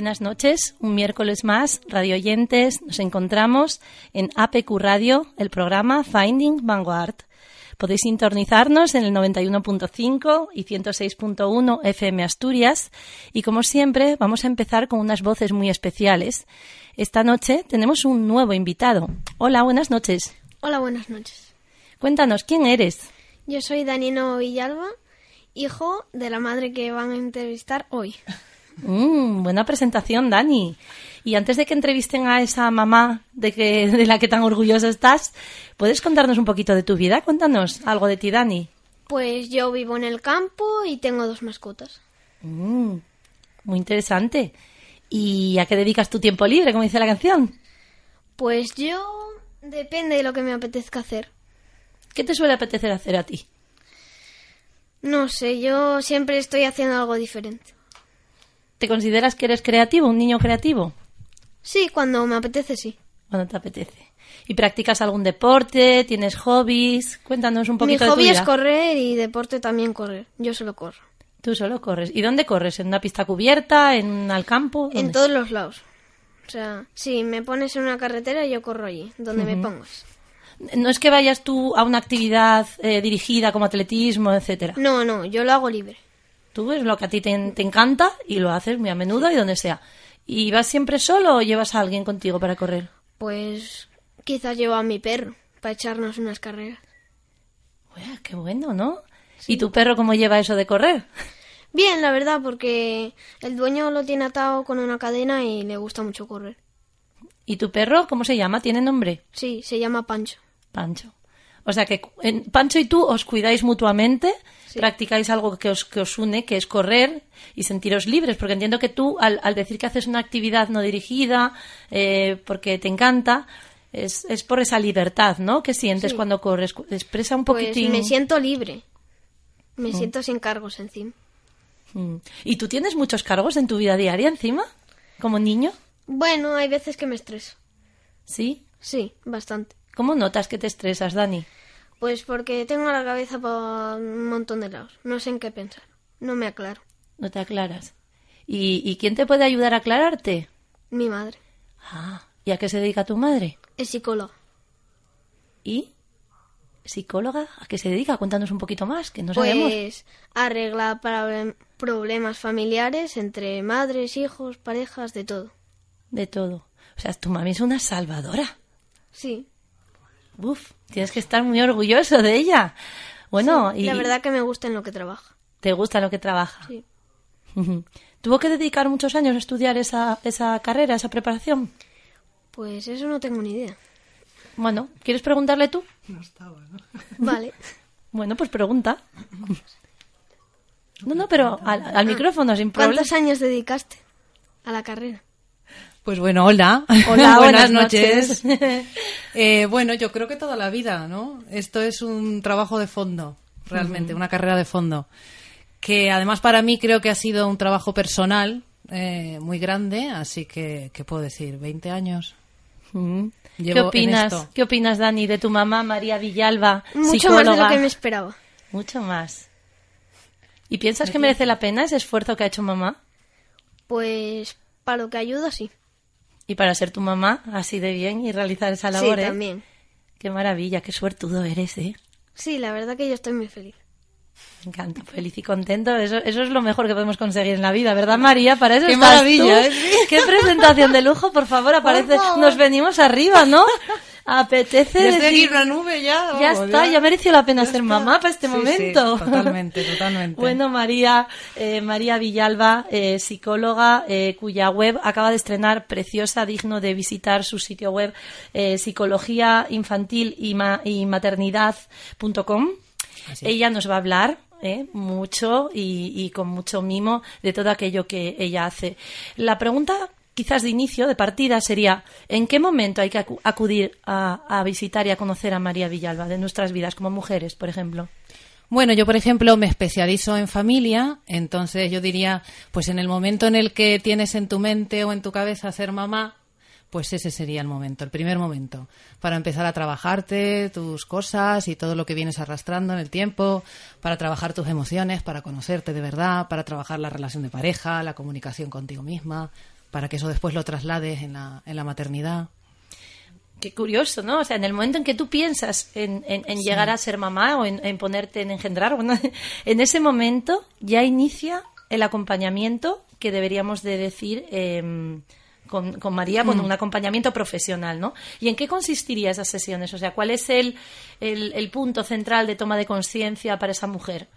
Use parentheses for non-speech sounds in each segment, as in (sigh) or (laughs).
Buenas noches, un miércoles más, radio oyentes, nos encontramos en APQ Radio, el programa Finding Vanguard. Podéis sintonizarnos en el 91.5 y 106.1 FM Asturias y como siempre vamos a empezar con unas voces muy especiales. Esta noche tenemos un nuevo invitado. Hola, buenas noches. Hola, buenas noches. Cuéntanos, ¿quién eres? Yo soy Danilo Villalba, hijo de la madre que van a entrevistar hoy. (laughs) Mm, buena presentación, Dani. Y antes de que entrevisten a esa mamá de, que, de la que tan orgullosa estás, ¿puedes contarnos un poquito de tu vida? Cuéntanos algo de ti, Dani. Pues yo vivo en el campo y tengo dos mascotas. Mm, muy interesante. ¿Y a qué dedicas tu tiempo libre, como dice la canción? Pues yo depende de lo que me apetezca hacer. ¿Qué te suele apetecer hacer a ti? No sé, yo siempre estoy haciendo algo diferente. ¿Te consideras que eres creativo, un niño creativo? Sí, cuando me apetece, sí. Cuando te apetece. ¿Y practicas algún deporte? ¿Tienes hobbies? Cuéntanos un poquito Mi de tu hobby vida. es correr y deporte también correr. Yo solo corro. Tú solo corres. ¿Y dónde corres? ¿En una pista cubierta? ¿En al campo? En todos los lados. O sea, si me pones en una carretera, yo corro allí, donde me pongas. No es que vayas tú a una actividad eh, dirigida como atletismo, etcétera. No, no, yo lo hago libre. Tú es lo que a ti te, te encanta y lo haces muy a menudo y donde sea. ¿Y vas siempre solo o llevas a alguien contigo para correr? Pues quizás llevo a mi perro para echarnos unas carreras. Ué, qué bueno, ¿no? ¿Y tu perro cómo lleva eso de correr? Bien, la verdad, porque el dueño lo tiene atado con una cadena y le gusta mucho correr. ¿Y tu perro cómo se llama? ¿Tiene nombre? Sí, se llama Pancho. Pancho. O sea que en- Pancho y tú os cuidáis mutuamente, Sí. practicáis algo que os, que os une, que es correr y sentiros libres, porque entiendo que tú, al, al decir que haces una actividad no dirigida, eh, porque te encanta, es, es por esa libertad, ¿no? Que sientes Sí. cuando corres. Expresa un Pues poquitín. me siento libre. Me siento sin cargos encima. Mm. ¿Y tú tienes muchos cargos en tu vida diaria encima? ¿Como niño? Bueno, hay veces que me estreso. ¿Sí? Sí, bastante. ¿Cómo notas que te estresas, Dani? Pues porque tengo la cabeza por un montón de lados. No sé en qué pensar. No me aclaro. No te aclaras. ¿Y, y quién te puede ayudar a aclararte? Mi madre Ah, ¿y a qué se dedica tu madre? es psicóloga. ¿Y? ¿Psicóloga? ¿A qué se dedica? Cuéntanos un poquito más, que no sabemos. Pues arregla para problemas familiares entre madres, hijos, parejas, de todo. De todo. O sea, tu mami es una salvadora. Sí. Uf, tienes que estar muy orgulloso de ella. Bueno, y La verdad que me gusta en lo que trabaja. te gusta lo que trabaja. Sí. (laughs) ¿Tuvo que dedicar muchos años a estudiar esa, esa carrera, esa preparación? Pues eso no tengo ni idea. Bueno, ¿quieres preguntarle tú? (laughs) Vale. Bueno, pues pregunta. No, no, pero al, al micrófono, sin problema. ¿Cuántos años dedicaste a la carrera? Pues bueno, hola. Hola, (laughs) buenas buenas noches. noches. (laughs) Eh, bueno, yo creo que toda la vida, ¿no? Esto es un trabajo de fondo, realmente, una carrera de fondo. Que además para mí creo que ha sido un trabajo personal eh, muy grande, así que, ¿qué puedo decir? ¿20 años? ¿Qué opinas? ¿Qué opinas, Dani, de tu mamá María Villalba, Mucho más de lo que me esperaba. Mucho más. ¿Y piensas que merece la pena ese esfuerzo que ha hecho mamá? Pues para lo que ayuda, sí. Y para ser tu mamá así de bien y realizar esa labor, sí, ¿eh? también. Qué maravilla, qué suertudo eres, ¿eh? Sí, la verdad que yo estoy muy feliz. Me encanta, feliz y contento. Eso, eso es lo mejor que podemos conseguir en la vida, ¿verdad, María? Para eso Qué estás maravilla, tú. ¿eh? Qué presentación de lujo, por favor, aparece. Nos venimos arriba, ¿no? (laughs) Apetece aquí decir- una nube ya. Ya está, ya mereció la pena Ya ser está. mamá para este Sí, sí, momento. totalmente, totalmente. (laughs) Bueno, María, eh, María Villalba, eh, psicóloga, eh, cuya web acaba de estrenar preciosa, digno de visitar su sitio web, psicología infantil y, ma- y maternidad.com. Ella nos va a hablar eh, mucho y, y con mucho mimo de todo aquello que ella hace. La pregunta quizás de inicio, de partida, sería ¿en qué momento hay que acu- acudir a, a visitar y a conocer a María Villalba de nuestras vidas como mujeres, por ejemplo? Bueno, yo por ejemplo me especializo en familia, entonces yo diría, pues en el momento en el que tienes en tu mente o en tu cabeza ser mamá, pues ese sería el momento, el primer momento, para empezar a trabajarte tus cosas y todo lo que vienes arrastrando en el tiempo, para trabajar tus emociones, para conocerte de verdad, para trabajar la relación de pareja, la comunicación contigo misma, para que eso después lo traslades en la, en la maternidad. Qué curioso, ¿no? O sea, en el momento en que tú piensas en, llegar a ser mamá o en, ponerte en engendrar, bueno, (laughs) en ese momento ya inicia el acompañamiento que deberíamos de decir em, con, María, con mm. un acompañamiento profesional, ¿no? ¿Y en qué consistiría esas sesiones? O sea, ¿cuál es el, el, punto central de toma de conciencia para esa mujer?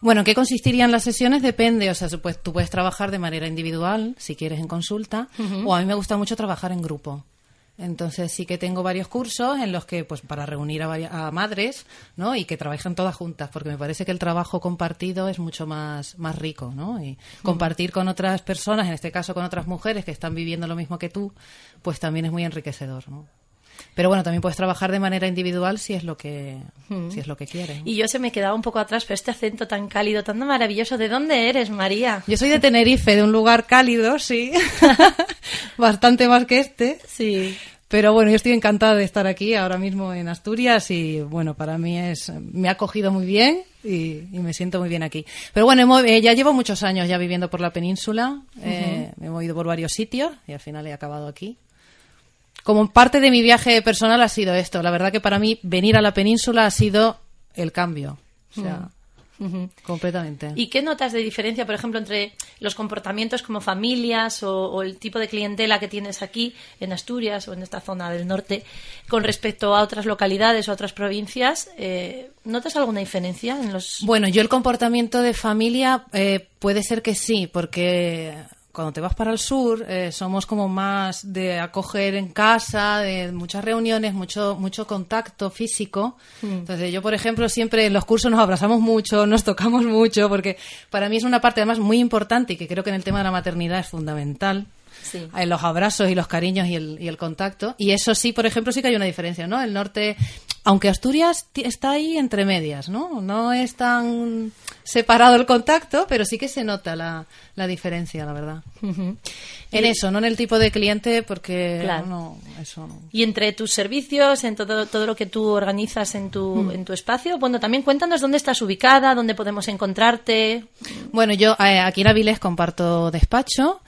Bueno, ¿en qué consistirían las sesiones? Depende. O sea, tú puedes, trabajar de manera individual, si quieres, en consulta, o a mí me gusta mucho trabajar en grupo. Entonces sí que tengo varios cursos en los que, pues, para reunir a, madres, ¿no? Y que trabajen todas juntas, porque me parece que el trabajo compartido es mucho más, más rico, ¿no? Y compartir con otras personas, en este caso con otras mujeres que están viviendo lo mismo que tú, pues también es muy enriquecedor, ¿no? Pero bueno, también puedes trabajar de manera individual si es lo que, si es lo que quieres. Y yo se me quedaba un poco atrás, pero este acento tan cálido, tan maravilloso, ¿de dónde eres, María? Yo soy de Tenerife, de un lugar cálido, sí. (laughs) Bastante más que este. Sí. Pero bueno, yo estoy encantada de estar aquí ahora mismo en Asturias y bueno, para mí es, me ha acogido muy bien y, me siento muy bien aquí. Pero bueno, eh, ya llevo muchos años ya viviendo por la península, eh, me he movido por varios sitios y al final he acabado aquí como parte de mi viaje personal ha sido esto. La verdad que para mí venir a la península ha sido el cambio. O sea, completamente. ¿Y qué notas de diferencia, por ejemplo, entre los comportamientos como familias o, el tipo de clientela que tienes aquí en Asturias o en esta zona del norte con respecto a otras localidades o otras provincias? Eh, ¿Notas alguna diferencia en los...? Bueno, yo el comportamiento de familia eh, puede ser que sí, porque cuando te vas para el sur eh, somos como más de acoger en casa, de muchas reuniones, mucho mucho contacto físico. Mm. Entonces yo, por ejemplo, siempre en los cursos nos abrazamos mucho, (laughs) nos tocamos mucho, porque para mí es una parte además muy importante y que creo que en el tema de la maternidad es fundamental. Sí. En los abrazos y los cariños y el, y el contacto. Y eso sí, por ejemplo, sí que hay una diferencia, ¿no? El norte, aunque Asturias está ahí entre medias, ¿no? No es tan separado el contacto, pero sí que se nota la, la diferencia, la verdad. En eso, no en el tipo de cliente, porque no, eso Y entre tus servicios, en todo, todo lo que tú organizas en tu, en tu espacio, bueno, también cuéntanos dónde estás ubicada, dónde podemos encontrarte. Bueno, yo eh, aquí en Avilés comparto despacho.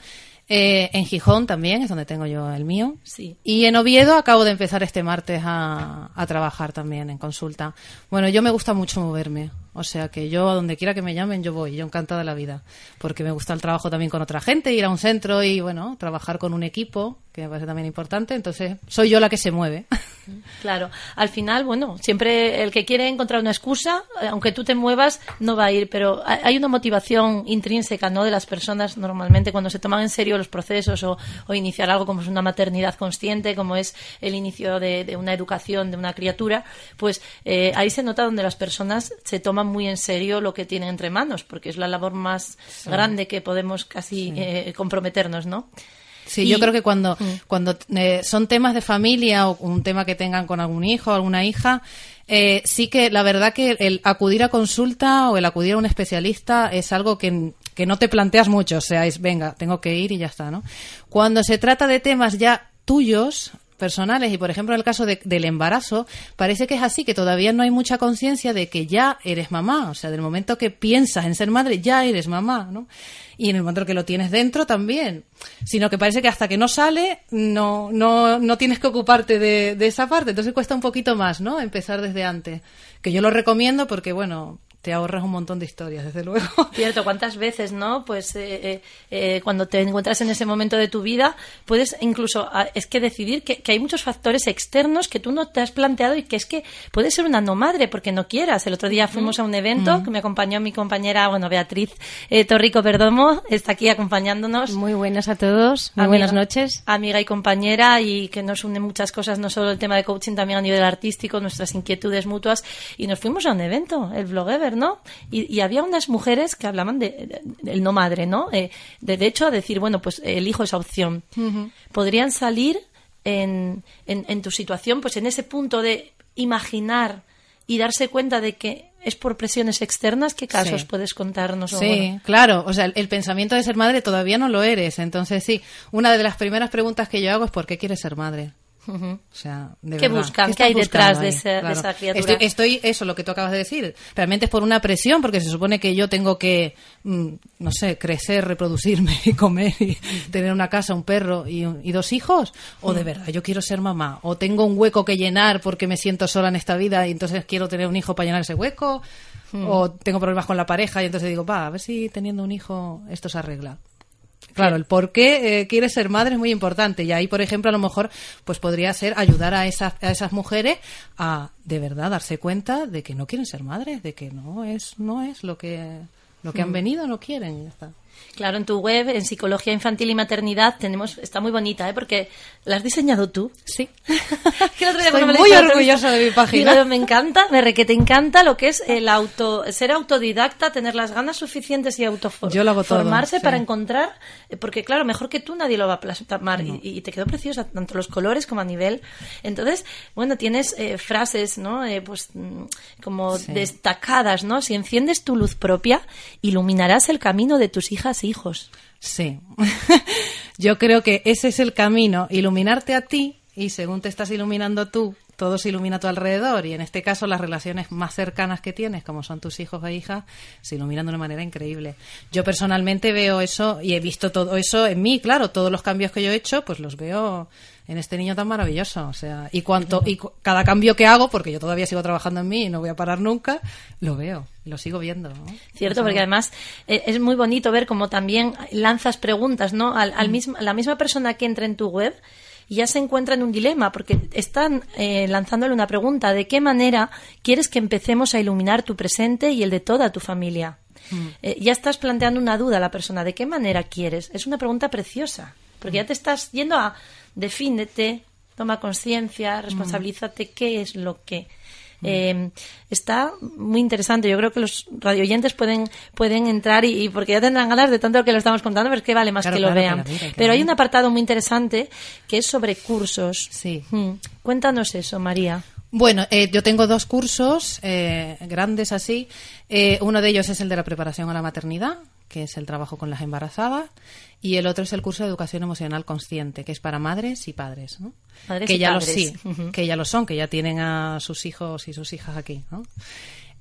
Eh, en Gijón también, es donde tengo yo el mío. Sí. Y en Oviedo acabo de empezar este martes a, a trabajar también en consulta. Bueno, yo me gusta mucho moverme. O sea que yo, a donde quiera que me llamen, yo voy, yo encantada de la vida. Porque me gusta el trabajo también con otra gente, ir a un centro y, bueno, trabajar con un equipo, que me parece también importante. Entonces, soy yo la que se mueve. (laughs) Claro. Al final, bueno, siempre el que quiere encontrar una excusa, eh, aunque tú te muevas, no va a ir. Pero hay una motivación intrínseca, ¿no? De las personas normalmente cuando se toman en serio los procesos o, iniciar algo como es una maternidad consciente, como es el inicio de, una educación de una criatura, pues eh, ahí se nota donde las personas se toman muy en serio lo que tienen entre manos, porque es la labor más grande que podemos casi eh, comprometernos, ¿no? Sí, yo creo que cuando, mm. cuando eh, son temas de familia o un tema que tengan con algún hijo o alguna hija, eh, sí que la verdad que el acudir a consulta o el acudir a un especialista es algo que, que no te planteas mucho, o sea, es venga, tengo que ir y ya está, ¿no? Cuando se trata de temas ya tuyos, personales. Y por ejemplo en el caso del embarazo parece que es así que todavía no hay mucha conciencia de que ya eres mamá. O sea del momento que piensas en ser madre ya eres mamá no y en el momento que lo tienes dentro también. Sino que parece que hasta que no sale no no no tienes que ocuparte de, de esa parte. Entonces cuesta un poquito más no empezar desde antes. Que yo lo recomiendo porque bueno te ahorras un montón de historias, desde luego. (laughs) Cierto, ¿cuántas veces, no? Pues eh, eh, eh, cuando te encuentras en ese momento de tu vida, puedes incluso, ah, es que decidir que, hay muchos factores externos que tú no te has planteado y que es que puede ser una no madre porque no quieras. El otro día fuimos a un evento que me acompañó mi compañera, bueno, Beatriz Torrico Perdomo, está aquí acompañándonos. Muy buenas a todos, muy buenas noches. Amiga y compañera y que nos une muchas cosas, no solo el tema de coaching, también a nivel artístico, nuestras inquietudes mutuas. Y nos fuimos a un evento, el Blogever, ¿no? Y, había unas mujeres que hablaban de, del no madre, ¿no? Eh, de, hecho, a decir, bueno, pues elijo esa opción. Podrían salir en, en, tu situación, pues en ese punto de imaginar y darse cuenta de que es por presiones externas, ¿qué casos puedes contarnos? Sí, claro, o sea, el, pensamiento de ser madre todavía no lo eres, entonces sí, una de las primeras preguntas que yo hago es ¿por qué quieres ser madre? O sea, de ¿Qué verdad, buscan? ¿Qué, estás hay detrás de, ahí? esa, de Claro. esa criatura? Estoy, estoy- eso, lo que tú acabas de decir. Realmente es por una presión, porque se supone que yo tengo que, mm, no sé, crecer, reproducirme y comer y tener una casa, un perro y, y dos hijos. O de verdad, yo quiero ser mamá. O tengo un hueco que llenar porque me siento sola en esta vida y entonces quiero tener un hijo para llenar ese hueco. O tengo problemas con la pareja y entonces digo, va, a ver si teniendo un hijo esto se arregla. Claro, el por qué eh, quieres ser madre es muy importante y ahí, por ejemplo, a lo mejor pues podría ser ayudar a esas, a esas mujeres a de verdad darse cuenta de que no quieren ser madres, de que no es no es lo que lo que han venido, no quieren. y ya está. Claro, en tu web, en Psicología Infantil y Maternidad, tenemos, está muy bonita, ¿eh? Porque la has diseñado tú. Sí. (laughs) Que el otro día Estoy cuando me lo muy orgullosa de mi página. digo, me encanta, me re que te encanta lo que es el auto, ser autodidacta, tener las ganas suficientes y autoformarse sí. para encontrar, eh, porque claro, mejor que tú nadie lo va a plasmar y, y te quedó preciosa, tanto los colores como a nivel. Entonces, bueno, tienes eh, frases, ¿no? Eh, pues mm, como Sí. destacadas, ¿no? Si enciendes tu luz propia, iluminarás el camino de tus hijas e hijos. Sí. (laughs) Yo creo que ese es el camino, iluminarte a ti y según te estás iluminando tú, todo se ilumina a tu alrededor y en este caso las relaciones más cercanas que tienes, como son tus hijos e hijas, se iluminan de una manera increíble. Yo personalmente veo eso y he visto todo eso en mí, claro, todos los cambios que yo he hecho, pues los veo en este niño tan maravilloso, o sea, y cuanto y cu- cada cambio que hago, porque yo todavía sigo trabajando en mí y no voy a parar nunca, lo veo, lo sigo viendo. ¿no? Cierto, porque además eh, es muy bonito ver cómo también lanzas preguntas, ¿no? Al, Mm. mismo, la misma persona que entra en tu web ya se encuentra en un dilema, porque están eh, lanzándole una pregunta, ¿de qué manera quieres que empecemos a iluminar tu presente y el de toda tu familia? Mm. Eh, ya estás planteando una duda a la persona, ¿de qué manera quieres? Es una pregunta preciosa, porque Mm. ya te estás yendo a defínete, toma conciencia, responsabilízate qué es lo que... Eh, está muy interesante. Yo creo que los radioyentes pueden, pueden entrar y, y porque ya tendrán ganas de tanto que lo estamos contando, pero es que vale más Claro, que lo claro, vean. pero hay un apartado muy interesante que es sobre cursos. Sí. Mm. Cuéntanos eso, María. Bueno, eh, yo tengo dos cursos eh, grandes así. Eh, uno de ellos es el de la preparación a la maternidad, que es el trabajo con las embarazadas, y el otro es el curso de educación emocional consciente, que es para madres y padres, ¿no? Que y ya padres. lo sí, que ya lo son, que ya tienen a sus hijos y sus hijas aquí, ¿no?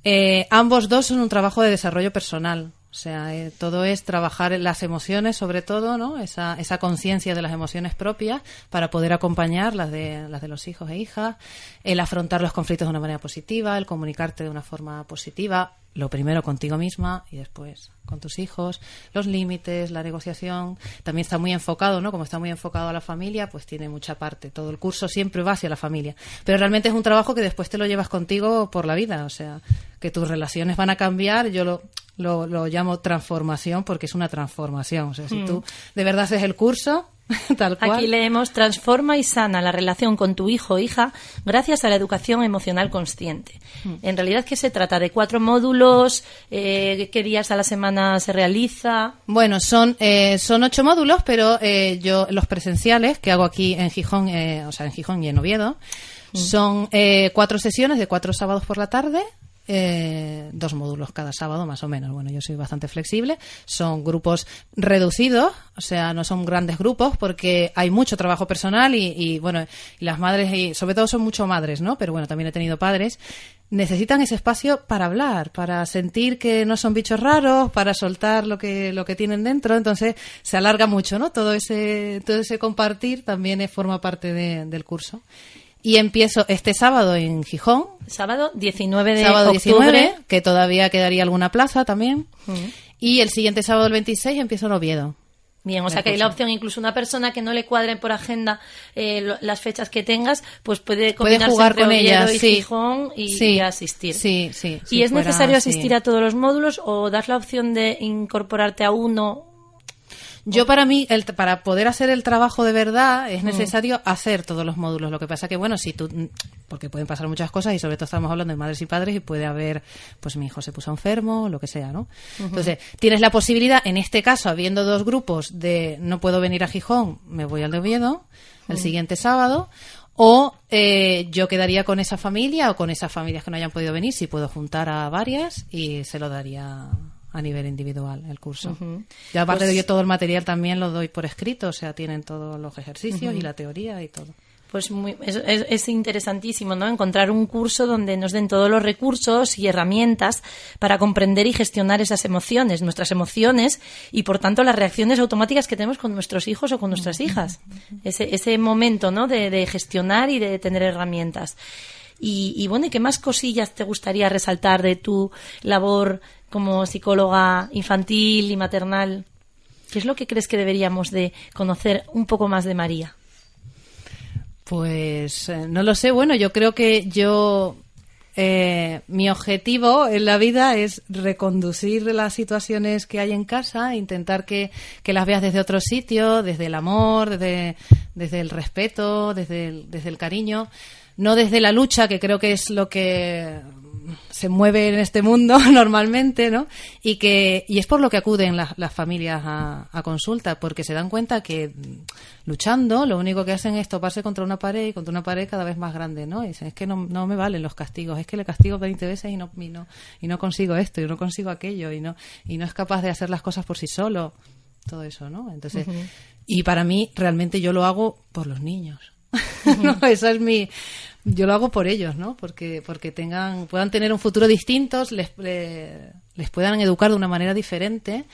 Eh, ambos dos son un trabajo de desarrollo personal. O sea, eh, todo es trabajar las emociones, sobre todo, ¿no? Esa, esa conciencia de las emociones propias para poder acompañar las de, las de los hijos e hijas, el afrontar los conflictos de una manera positiva, el comunicarte de una forma positiva, lo primero contigo misma y después con tus hijos, los límites, la negociación. También está muy enfocado, ¿no? Como está muy enfocado a la familia, pues tiene mucha parte. Todo el curso siempre va hacia la familia. Pero realmente es un trabajo que después te lo llevas contigo por la vida. O sea, que tus relaciones van a cambiar. Yo lo, lo, lo llamo transformación porque es una transformación. O sea, si tú de verdad haces el curso, (laughs) tal cual. Aquí leemos transforma y sana la relación con tu hijo o hija gracias a la educación emocional consciente. Hmm. En realidad, ¿qué se trata? ¿De cuatro módulos? Eh, ¿Qué días a la semana se realiza? Bueno, son, eh, son ocho módulos, pero eh, yo los presenciales que hago aquí en Gijón, eh, o sea, en Gijón y en Oviedo, son eh, cuatro sesiones de cuatro sábados por la tarde. Eh, dos módulos cada sábado más o menos. Bueno, yo soy bastante flexible. Son grupos reducidos, o sea, no son grandes grupos porque hay mucho trabajo personal y, y, bueno, y las madres y sobre todo son mucho madres, ¿no? Pero bueno, también he tenido padres necesitan ese espacio para hablar, para sentir que no son bichos raros, para soltar lo que lo que tienen dentro, entonces se alarga mucho, ¿no? Todo ese todo ese compartir también forma parte de- del curso. Y empiezo este sábado en Gijón, Sábado 19 de sábado octubre. 19, que todavía quedaría alguna plaza también. Y el siguiente sábado el 26 empiezo en Oviedo. Bien, o sea que hay la opción, incluso una persona que no le cuadre por agenda eh, lo- las fechas que tengas, pues puede Puede combinarse jugar entre con ellas, y sí. Gijón y, Sí, y asistir. Sí, sí. ¿Y si es fuera necesario asistir a todos los módulos o das la opción de incorporarte a uno? Yo para mí, el, para poder hacer el trabajo de verdad, es necesario hacer todos los módulos. Lo que pasa que, bueno, si tú, porque pueden pasar muchas cosas y sobre todo estamos hablando de madres y padres y puede haber, pues mi hijo se puso enfermo, lo que sea, ¿no? Entonces, tienes la posibilidad, en este caso, habiendo dos grupos de no puedo venir a Gijón, me voy al de Oviedo, el siguiente sábado, o eh, yo quedaría con esa familia o con esas familias que no hayan podido venir, si puedo juntar a varias y se lo daría a nivel individual el curso. Y aparte Pues- de yo todo el material también lo doy por escrito, o sea, tienen todos los ejercicios y la teoría y todo. Pues muy, es, es, interesantísimo, ¿no? Encontrar un curso donde nos den todos los recursos y herramientas para comprender y gestionar esas emociones, nuestras emociones y, por tanto, las reacciones automáticas que tenemos con nuestros hijos o con nuestras hijas. Ese, ese momento, ¿no? De, de gestionar y de tener herramientas. Y, y, bueno, ¿y qué más cosillas te gustaría resaltar de tu labor como psicóloga infantil y maternal? ¿Qué es lo que crees que deberíamos de conocer un poco más de María? Pues eh, no lo sé. Bueno, yo creo que yo eh, mi objetivo en la vida es reconducir las situaciones que hay en casa, intentar que, que las veas desde otro sitio, desde el amor, desde, desde el respeto, desde desde el cariño, no desde la lucha, que creo que es lo que se mueve en este mundo (laughs) normalmente, ¿no? Y que y es por lo que acuden las, familias a, consulta, porque se dan cuenta que luchando lo único que hacen es toparse contra una pared y contra una pared cada vez más grande, ¿no? Y dicen, es que no, no me valen los castigos, es que le castigo 20 veces y no, y no, y no consigo esto, y no consigo aquello, y no, y no es capaz de hacer las cosas por sí solo, todo eso, ¿no? Entonces, y para mí realmente yo lo hago por los niños. (laughs) no, esa es mi, yo lo hago por ellos, ¿no? Porque, porque tengan, puedan tener un futuro distinto, les, les puedan educar de una manera diferente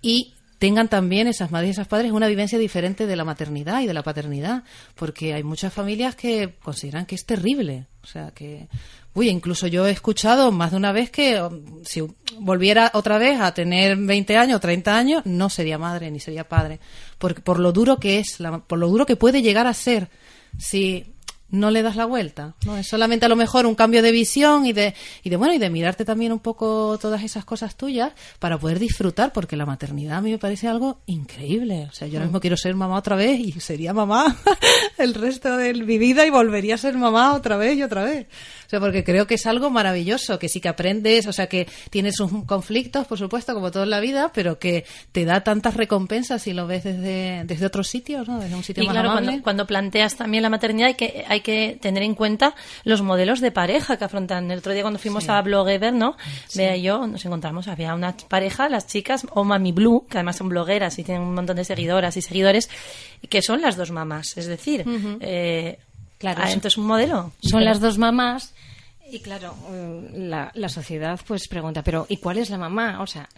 y tengan también esas madres y esos padres una vivencia diferente de la maternidad y de la paternidad, porque hay muchas familias que consideran que es terrible, o sea que, uy, incluso yo he escuchado más de una vez que um, si volviera otra vez a tener 20 años, 30 años, no sería madre ni sería padre, por, por lo duro que es, por lo duro que puede llegar a ser si no le das la vuelta, ¿no? Es solamente a lo mejor un cambio de visión y de, y de bueno, y de mirarte también un poco todas esas cosas tuyas para poder disfrutar, porque la maternidad a mí me parece algo increíble. O sea, yo ahora mismo quiero ser mamá otra vez y sería mamá (laughs) el resto de mi vida y volvería a ser mamá otra vez y otra vez. O sea, porque creo que es algo maravilloso, que sí que aprendes, o sea, que tienes sus conflictos, por supuesto, como todo en la vida, pero que te da tantas recompensas si lo ves desde, desde otros sitios, ¿no? Desde un sitio y claro, Cuando, cuando, planteas también la maternidad hay que, hay que tener en cuenta los modelos de pareja que afrontan. El otro día cuando fuimos a Blogever, ¿no? Vea yo, nos encontramos, había una pareja, las chicas, o Mami Blue, que además son blogueras y tienen un montón de seguidoras y seguidores, que son las dos mamás. Es decir, eh, Claro, ah, entonces un modelo. Son las dos mamás y claro, mm, la, la sociedad pues pregunta, pero ¿y cuál es la mamá? O sea,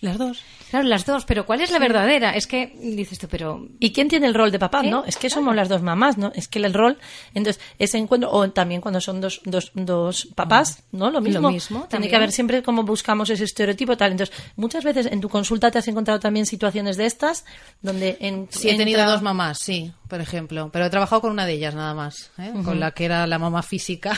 las dos. Claro, las dos, pero ¿cuál es la verdadera? Es que dices tú, pero. ¿Y quién tiene el rol de papá? No, es que somos las dos mamás, ¿no? Es que el rol. Entonces, ese encuentro, o también cuando son dos, dos, dos papás, ¿no? Lo mismo. Lo mismo Tiene que haber siempre como buscamos ese estereotipo tal. Entonces, muchas veces en tu consulta te has encontrado también situaciones de estas, donde en. Sí, he tenido dos mamás, sí por ejemplo, pero he trabajado con una de ellas nada más, ¿eh? con la que era la mamá física,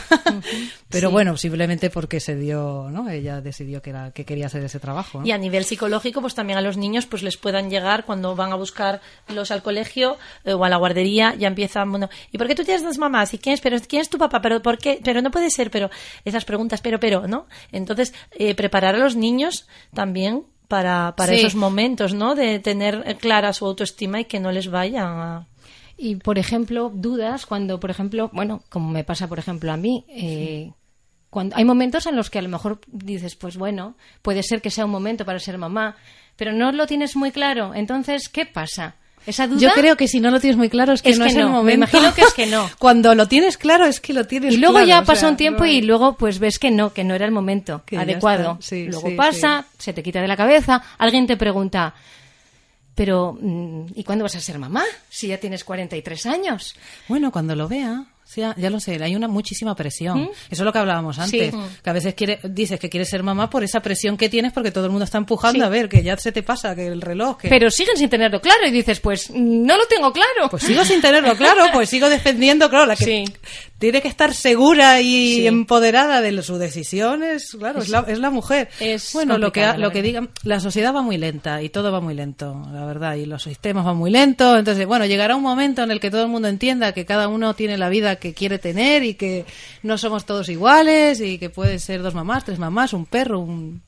(laughs) pero bueno, simplemente porque se dio, ¿no? Ella decidió que era que quería hacer ese trabajo. Y a nivel psicológico, pues también a los niños, pues les puedan llegar cuando van a buscar los al colegio eh, o a la guardería, ya empiezan, bueno, ¿y por qué tú tienes dos mamás? ¿Y quién es? Pero quién es tu papá? Pero por qué? Pero no puede ser, pero esas preguntas, pero, pero, ¿no? Entonces, eh, preparar a los niños también para, para esos momentos, ¿no? De tener clara su autoestima y que no les vaya a y, por ejemplo, dudas cuando, por ejemplo, bueno, como me pasa, por ejemplo, a mí, eh, cuando hay momentos en los que a lo mejor dices, pues bueno, puede ser que sea un momento para ser mamá, pero no lo tienes muy claro. Entonces, ¿qué pasa? Esa duda, Yo creo que si no lo tienes muy claro es que no es el momento. Me imagino que es que no. (laughs) Cuando lo tienes claro es que lo tienes Y luego ya pasa un tiempo y luego pues ves que no, que no era el momento adecuado. luego pasa, se te quita de la cabeza, alguien te pregunta, pero, mm, ¿y cuándo vas a ser mamá? Si ya tienes 43 años. Bueno, cuando lo vea. Ya, lo sé, hay una muchísima presión. ¿Mm? Eso es lo que hablábamos antes. Que a veces quiere, dices que quieres ser mamá por esa presión que tienes porque todo el mundo está empujando a ver que ya se te pasa, que el reloj. Pero siguen sin tenerlo claro y dices, pues no lo tengo claro. Pues sigo sin tenerlo claro, (laughs) pues sigo defendiendo, claro, la que tiene que estar segura y empoderada de sus decisiones, claro, es, la, es la, mujer. Es bueno, lo que, lo que digan, la sociedad va muy lenta y todo va muy lento, la verdad, y los sistemas van muy lentos, entonces, bueno, llegará un momento en el que todo el mundo entienda que cada uno tiene la vida que quiere tener y que no somos todos iguales y que puede ser dos mamás, tres mamás, un perro, un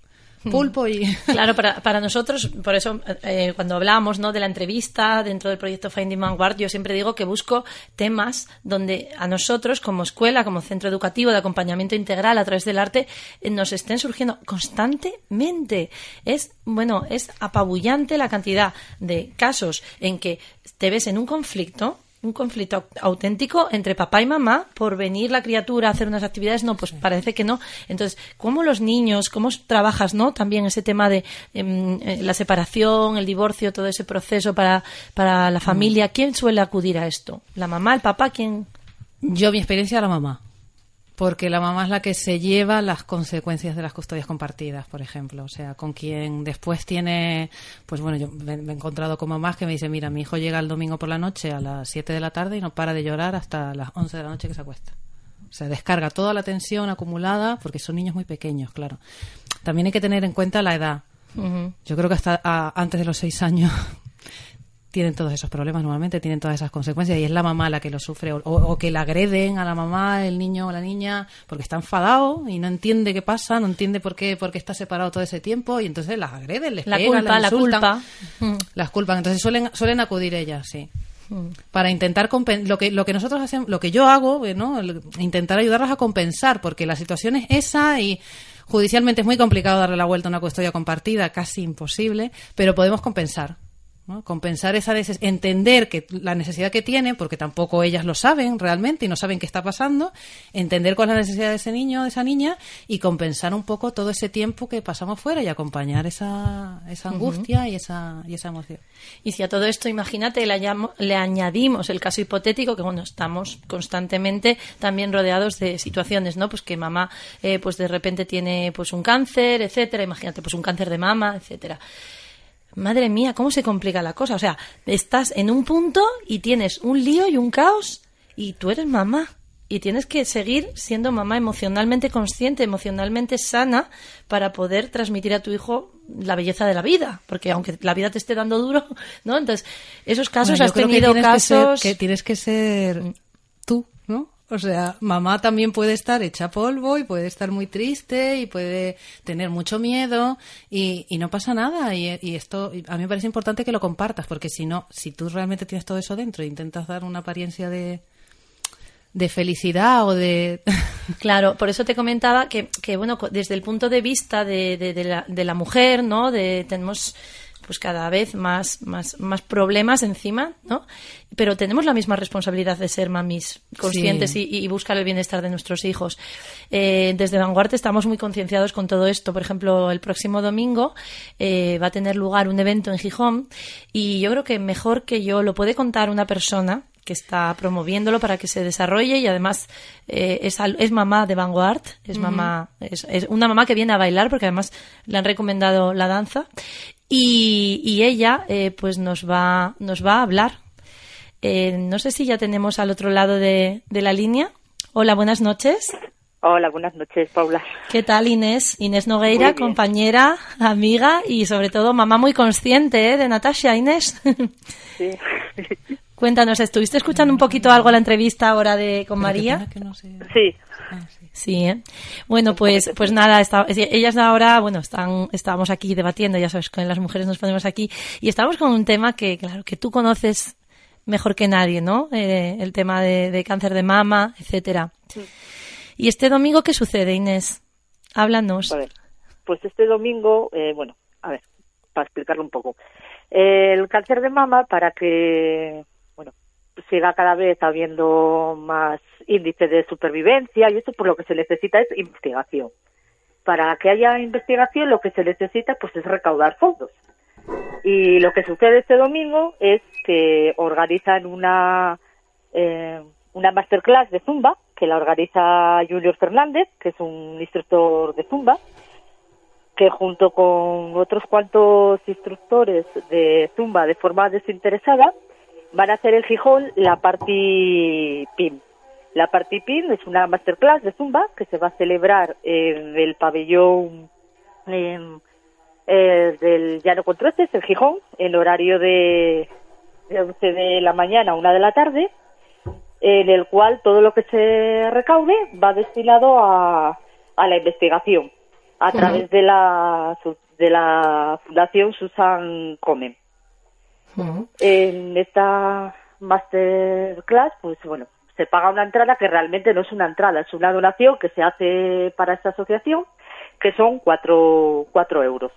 pulpo y... (laughs) Claro, para, para nosotros, por eso eh, cuando hablamos ¿no? de la entrevista dentro del proyecto Finding Vanguard, yo siempre digo que busco temas donde a nosotros como escuela, como centro educativo de acompañamiento integral a través del arte, eh, nos estén surgiendo constantemente. Es, bueno, es apabullante la cantidad de casos en que te ves en un conflicto un conflicto auténtico entre papá y mamá por venir la criatura a hacer unas actividades, no, pues parece que no. Entonces, ¿cómo los niños, cómo trabajas, no? También ese tema de em, eh, la separación, el divorcio, todo ese proceso para, para la familia. ¿Quién suele acudir a esto? ¿La mamá, el papá? ¿Quién? Yo, mi experiencia, la mamá porque la mamá es la que se lleva las consecuencias de las custodias compartidas, por ejemplo. O sea, con quien después tiene, pues bueno, yo me, he encontrado con mamás que me dicen, mira, mi hijo llega el domingo por la noche a las 7 de la tarde y no para de llorar hasta las 11 de la noche que se acuesta. O sea, descarga toda la tensión acumulada, porque son niños muy pequeños, claro. También hay que tener en cuenta la edad. Yo creo que hasta antes de los 6 años tienen todos esos problemas normalmente, tienen todas esas consecuencias y es la mamá la que lo sufre o, que la agreden a la mamá, el niño o la niña porque está enfadado y no entiende qué pasa, no entiende por qué, por qué está separado todo ese tiempo y entonces las agreden, les la pegan, culpa, las insultan, la culpa. las culpan. Entonces suelen, suelen acudir ellas, sí. Para intentar lo que lo que nosotros hacemos, lo que yo hago, ¿no? intentar ayudarlas a compensar, porque la situación es esa y judicialmente es muy complicado darle la vuelta a una custodia compartida, casi imposible, pero podemos compensar Compensar esa entender que la necesidad que tiene, porque tampoco ellas lo saben realmente y no saben qué está pasando, entender cuál es la necesidad de ese niño o de esa niña y compensar un poco todo ese tiempo que pasamos fuera y acompañar esa, esa angustia y, esa, y esa emoción. Y si a todo esto, imagínate, le, le añadimos el caso hipotético que, bueno, estamos constantemente también rodeados de situaciones, ¿no? Pues que mamá, eh, pues de repente tiene pues un cáncer, etcétera, imagínate, pues un cáncer de mama, etcétera madre mía, cómo se complica la cosa. O sea, estás en un punto y tienes un lío y un caos y tú eres mamá. Y tienes que seguir siendo mamá emocionalmente consciente, emocionalmente sana, para poder transmitir a tu hijo la belleza de la vida. Porque aunque la vida te esté dando duro, ¿no? Entonces, esos casos has tenido casos. que tienes que ser tú. O sea, mamá también puede estar hecha polvo y puede estar muy triste y puede tener mucho miedo y, no pasa nada. Y, esto a mí me parece importante que lo compartas porque si no, si tú realmente tienes todo eso dentro e intentas dar una apariencia de, de felicidad o de... (laughs) Claro, por eso te comentaba que, que bueno, desde el punto de vista de, de, la, de la mujer, ¿no? De, tenemos pues cada vez más, más, más problemas encima, ¿no? Pero tenemos la misma responsabilidad de ser mamis conscientes y, buscar el bienestar de nuestros hijos. Eh, desde Vanguard estamos muy concienciados con todo esto. Por ejemplo, el próximo domingo eh, va a tener lugar un evento en Gijón y yo creo que mejor que yo lo puede contar una persona que está promoviéndolo para que se desarrolle y además eh, es, es, mamá de Vanguard, es mamá, es, una mamá que viene a bailar porque además le han recomendado la danza y, ella eh, pues nos va, nos va a hablar. Eh, no sé si ya tenemos al otro lado de, la línea. Hola, buenas noches. Hola, buenas noches, Paula. ¿Qué tal, Inés? Inés Nogueira, compañera, amiga y sobre todo mamá muy consciente ¿eh? de Natasha, Inés. Sí. (laughs) Cuéntanos, ¿estuviste escuchando un poquito algo la entrevista ahora de con María? Sí. Ah, Sí, ¿eh? Bueno, pues, pues nada, está, ellas ahora, bueno, están, estábamos aquí debatiendo, ya sabes, con las mujeres nos ponemos aquí, y estamos con un tema que, claro, que tú conoces mejor que nadie, ¿no? Eh, el tema de, cáncer de mama, etcétera. ¿Y este domingo qué sucede, Inés? Háblanos. pues este domingo, eh, bueno, a ver, para explicarlo un poco. el cáncer de mama, para que, bueno, siga cada vez habiendo más índice de supervivencia y eso por lo que se necesita es investigación. Para que haya investigación lo que se necesita pues es recaudar fondos. Y lo que sucede este domingo es que organizan una eh, una masterclass de zumba que la organiza Julio Fernández, que es un instructor de zumba, que junto con otros cuantos instructores de zumba de forma desinteresada van a hacer en Gijón la party PIM. La party PIM es una masterclass de Zumba que se va a celebrar en el pabellón eh, del Llano Controces, en Gijón, en horario de, de 11 de la mañana a 1 de la tarde, en el cual todo lo que se recaude va destinado a, a la investigación a través de la, de la Fundación Susan Comen. En esta masterclass, pues bueno, se paga una entrada que realmente no es una entrada, es una donación que se hace para esta asociación, que son cuatro, cuatro euros.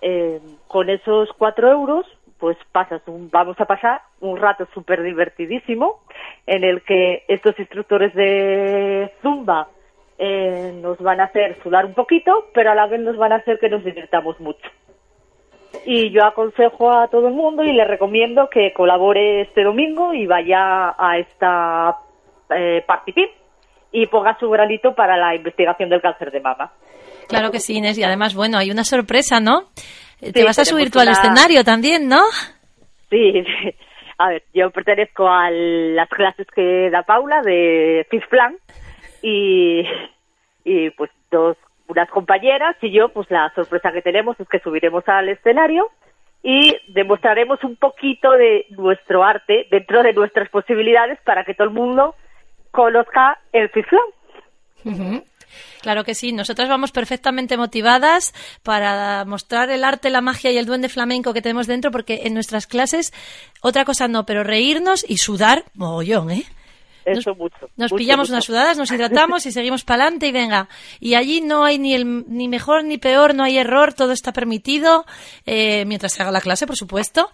Eh, con esos cuatro euros, pues pasas un, vamos a pasar un rato súper divertidísimo en el que estos instructores de Zumba eh, nos van a hacer sudar un poquito, pero a la vez nos van a hacer que nos divirtamos mucho. Y yo aconsejo a todo el mundo y le recomiendo que colabore este domingo y vaya a esta eh, y ponga su granito para la investigación del cáncer de mama. Claro que sí, Inés. Y además, bueno, hay una sorpresa, ¿no? Te vas a subir tú al escenario también, ¿no? (laughs) Sí, a ver, yo pertenezco a las clases que da Paula de Fifth Plan y, y pues dos, unas compañeras y yo, pues la sorpresa que tenemos es que subiremos al escenario y demostraremos un poquito de nuestro arte dentro de nuestras posibilidades para que todo el mundo conozca el Fifth Plan. Claro que sí, nosotras vamos perfectamente motivadas para mostrar el arte, la magia y el duende flamenco que tenemos dentro, porque en nuestras clases, otra cosa no, pero reírnos y sudar mogollón, ¿eh? Eso mucho. Nos pillamos unas sudadas, nos hidratamos y seguimos para adelante y venga. Y allí no hay ni el ni mejor ni peor, no hay error, todo está permitido, eh, mientras se haga la clase, por supuesto.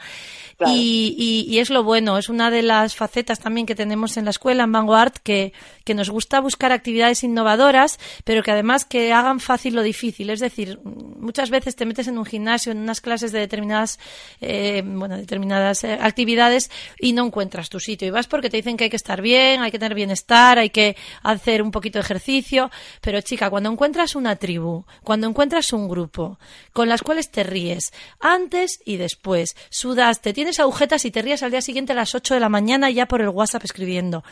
Y, es lo bueno, es una de las facetas también que tenemos en la escuela, en Vanguard, que, que nos gusta buscar actividades innovadoras, pero que además que hagan fácil lo difícil. Es decir, muchas veces te metes en un gimnasio, en unas clases de determinadas, eh, bueno, determinadas eh, actividades y no encuentras tu sitio. Y vas porque te dicen que hay que estar bien, hay que tener bienestar, hay que hacer un poquito de ejercicio. Pero chica, cuando encuentras una tribu, cuando encuentras un grupo con las cuales te ríes, antes y después, sudaste, tienes agujetas y te rías al día siguiente a las 8 de la mañana ya por el WhatsApp escribiendo.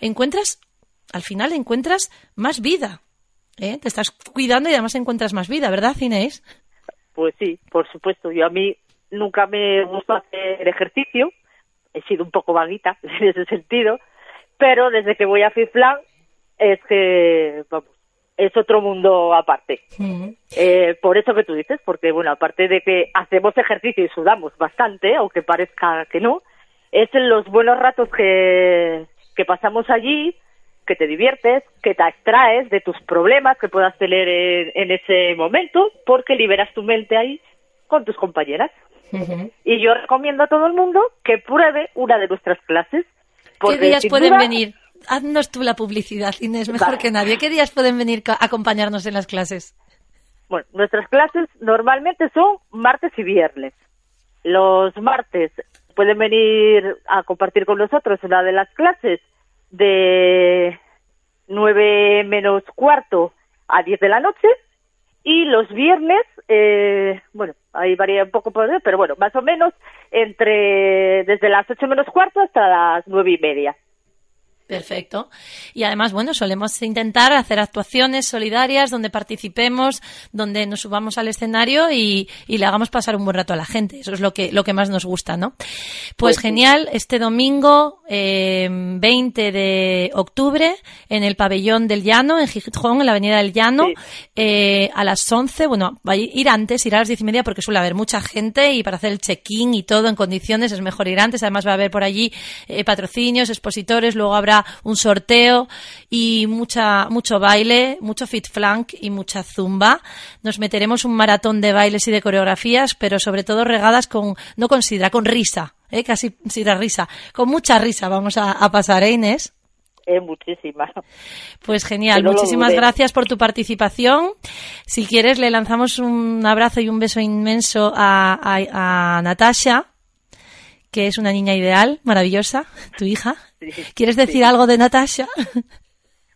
Encuentras, al final encuentras más vida. ¿eh? Te estás cuidando y además encuentras más vida, ¿verdad, Inés? Pues sí, por supuesto. Yo a mí nunca me gusta hacer ejercicio. He sido un poco vaguita (laughs) en ese sentido. Pero desde que voy a FIFLAN es que, vamos, es otro mundo aparte. Eh, por eso que tú dices, porque bueno, aparte de que hacemos ejercicio y sudamos bastante, aunque parezca que no, es en los buenos ratos que, que pasamos allí, que te diviertes, que te extraes de tus problemas que puedas tener en, ese momento, porque liberas tu mente ahí con tus compañeras. Y yo recomiendo a todo el mundo que pruebe una de nuestras clases. ¿Qué días pueden venir? haznos tú la publicidad, Inés, mejor que nadie. ¿Qué días pueden venir a acompañarnos en las clases? Bueno, nuestras clases normalmente son martes y viernes. Los martes pueden venir a compartir con nosotros una de las clases de 9 menos cuarto a 10 de la noche y los viernes, eh, bueno, ahí varía un poco, pero bueno, más o menos entre desde las 8 menos cuarto hasta las nueve y media. Perfecto. Y además, bueno, solemos intentar hacer actuaciones solidarias donde participemos, donde nos subamos al escenario y, le hagamos pasar un buen rato a la gente. Eso es lo que, lo que más nos gusta, ¿no? Pues, pues genial, este domingo, 20 eh, de octubre, en el pabellón del Llano, en Gijón, en la avenida del Llano, eh, a las 11, bueno, va a ir antes, ir a las diez y media porque suele haber mucha gente y para hacer el check-in y todo en condiciones es mejor ir antes. Además va a haber por allí eh, patrocinios, expositores, luego habrá un sorteo y mucha, mucho baile, mucho fit flank y mucha zumba. Nos meteremos un maratón de bailes y de coreografías, pero sobre todo regadas con, no con sidra, con risa, ¿eh? casi sidra risa. Con mucha risa vamos a, pasar, ¿eh, Inés? Eh, muchísimas. Pues genial, muchísimas gracias por tu participación. Si quieres, le lanzamos un abrazo y un beso inmenso a, a Natasha, que es una niña ideal, maravillosa, tu hija. ¿Quieres decir algo de Natasha? (laughs)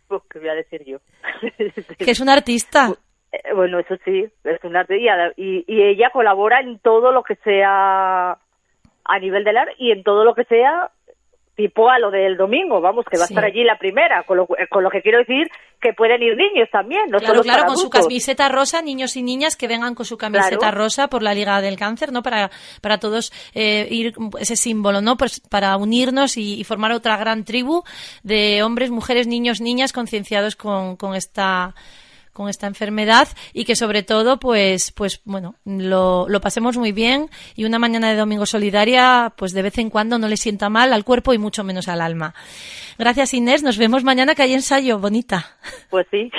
Pues, ¿qué voy a decir yo? (laughs) que es una artista. Eh, bueno, eso sí, es una artista y, y ella colabora en todo lo que sea a nivel del arte y en todo lo que sea tipo a lo del domingo, vamos, que va a estar allí la primera, con lo, con lo que quiero decir que pueden ir niños también, no claro, claro, con su camiseta rosa, niños y niñas que vengan con su camiseta rosa por la Liga del Cáncer, ¿no? Para, para todos eh, ir ese símbolo, ¿no? Pues para unirnos y, formar otra gran tribu de hombres, mujeres, niños, niñas concienciados con, con esta con esta enfermedad y que sobre todo, pues, pues bueno, lo, lo pasemos muy bien y una mañana de domingo solidaria, pues de vez en cuando no le sienta mal al cuerpo y mucho menos al alma. Gracias Inés, nos vemos mañana que hay ensayo, bonita. Pues sí.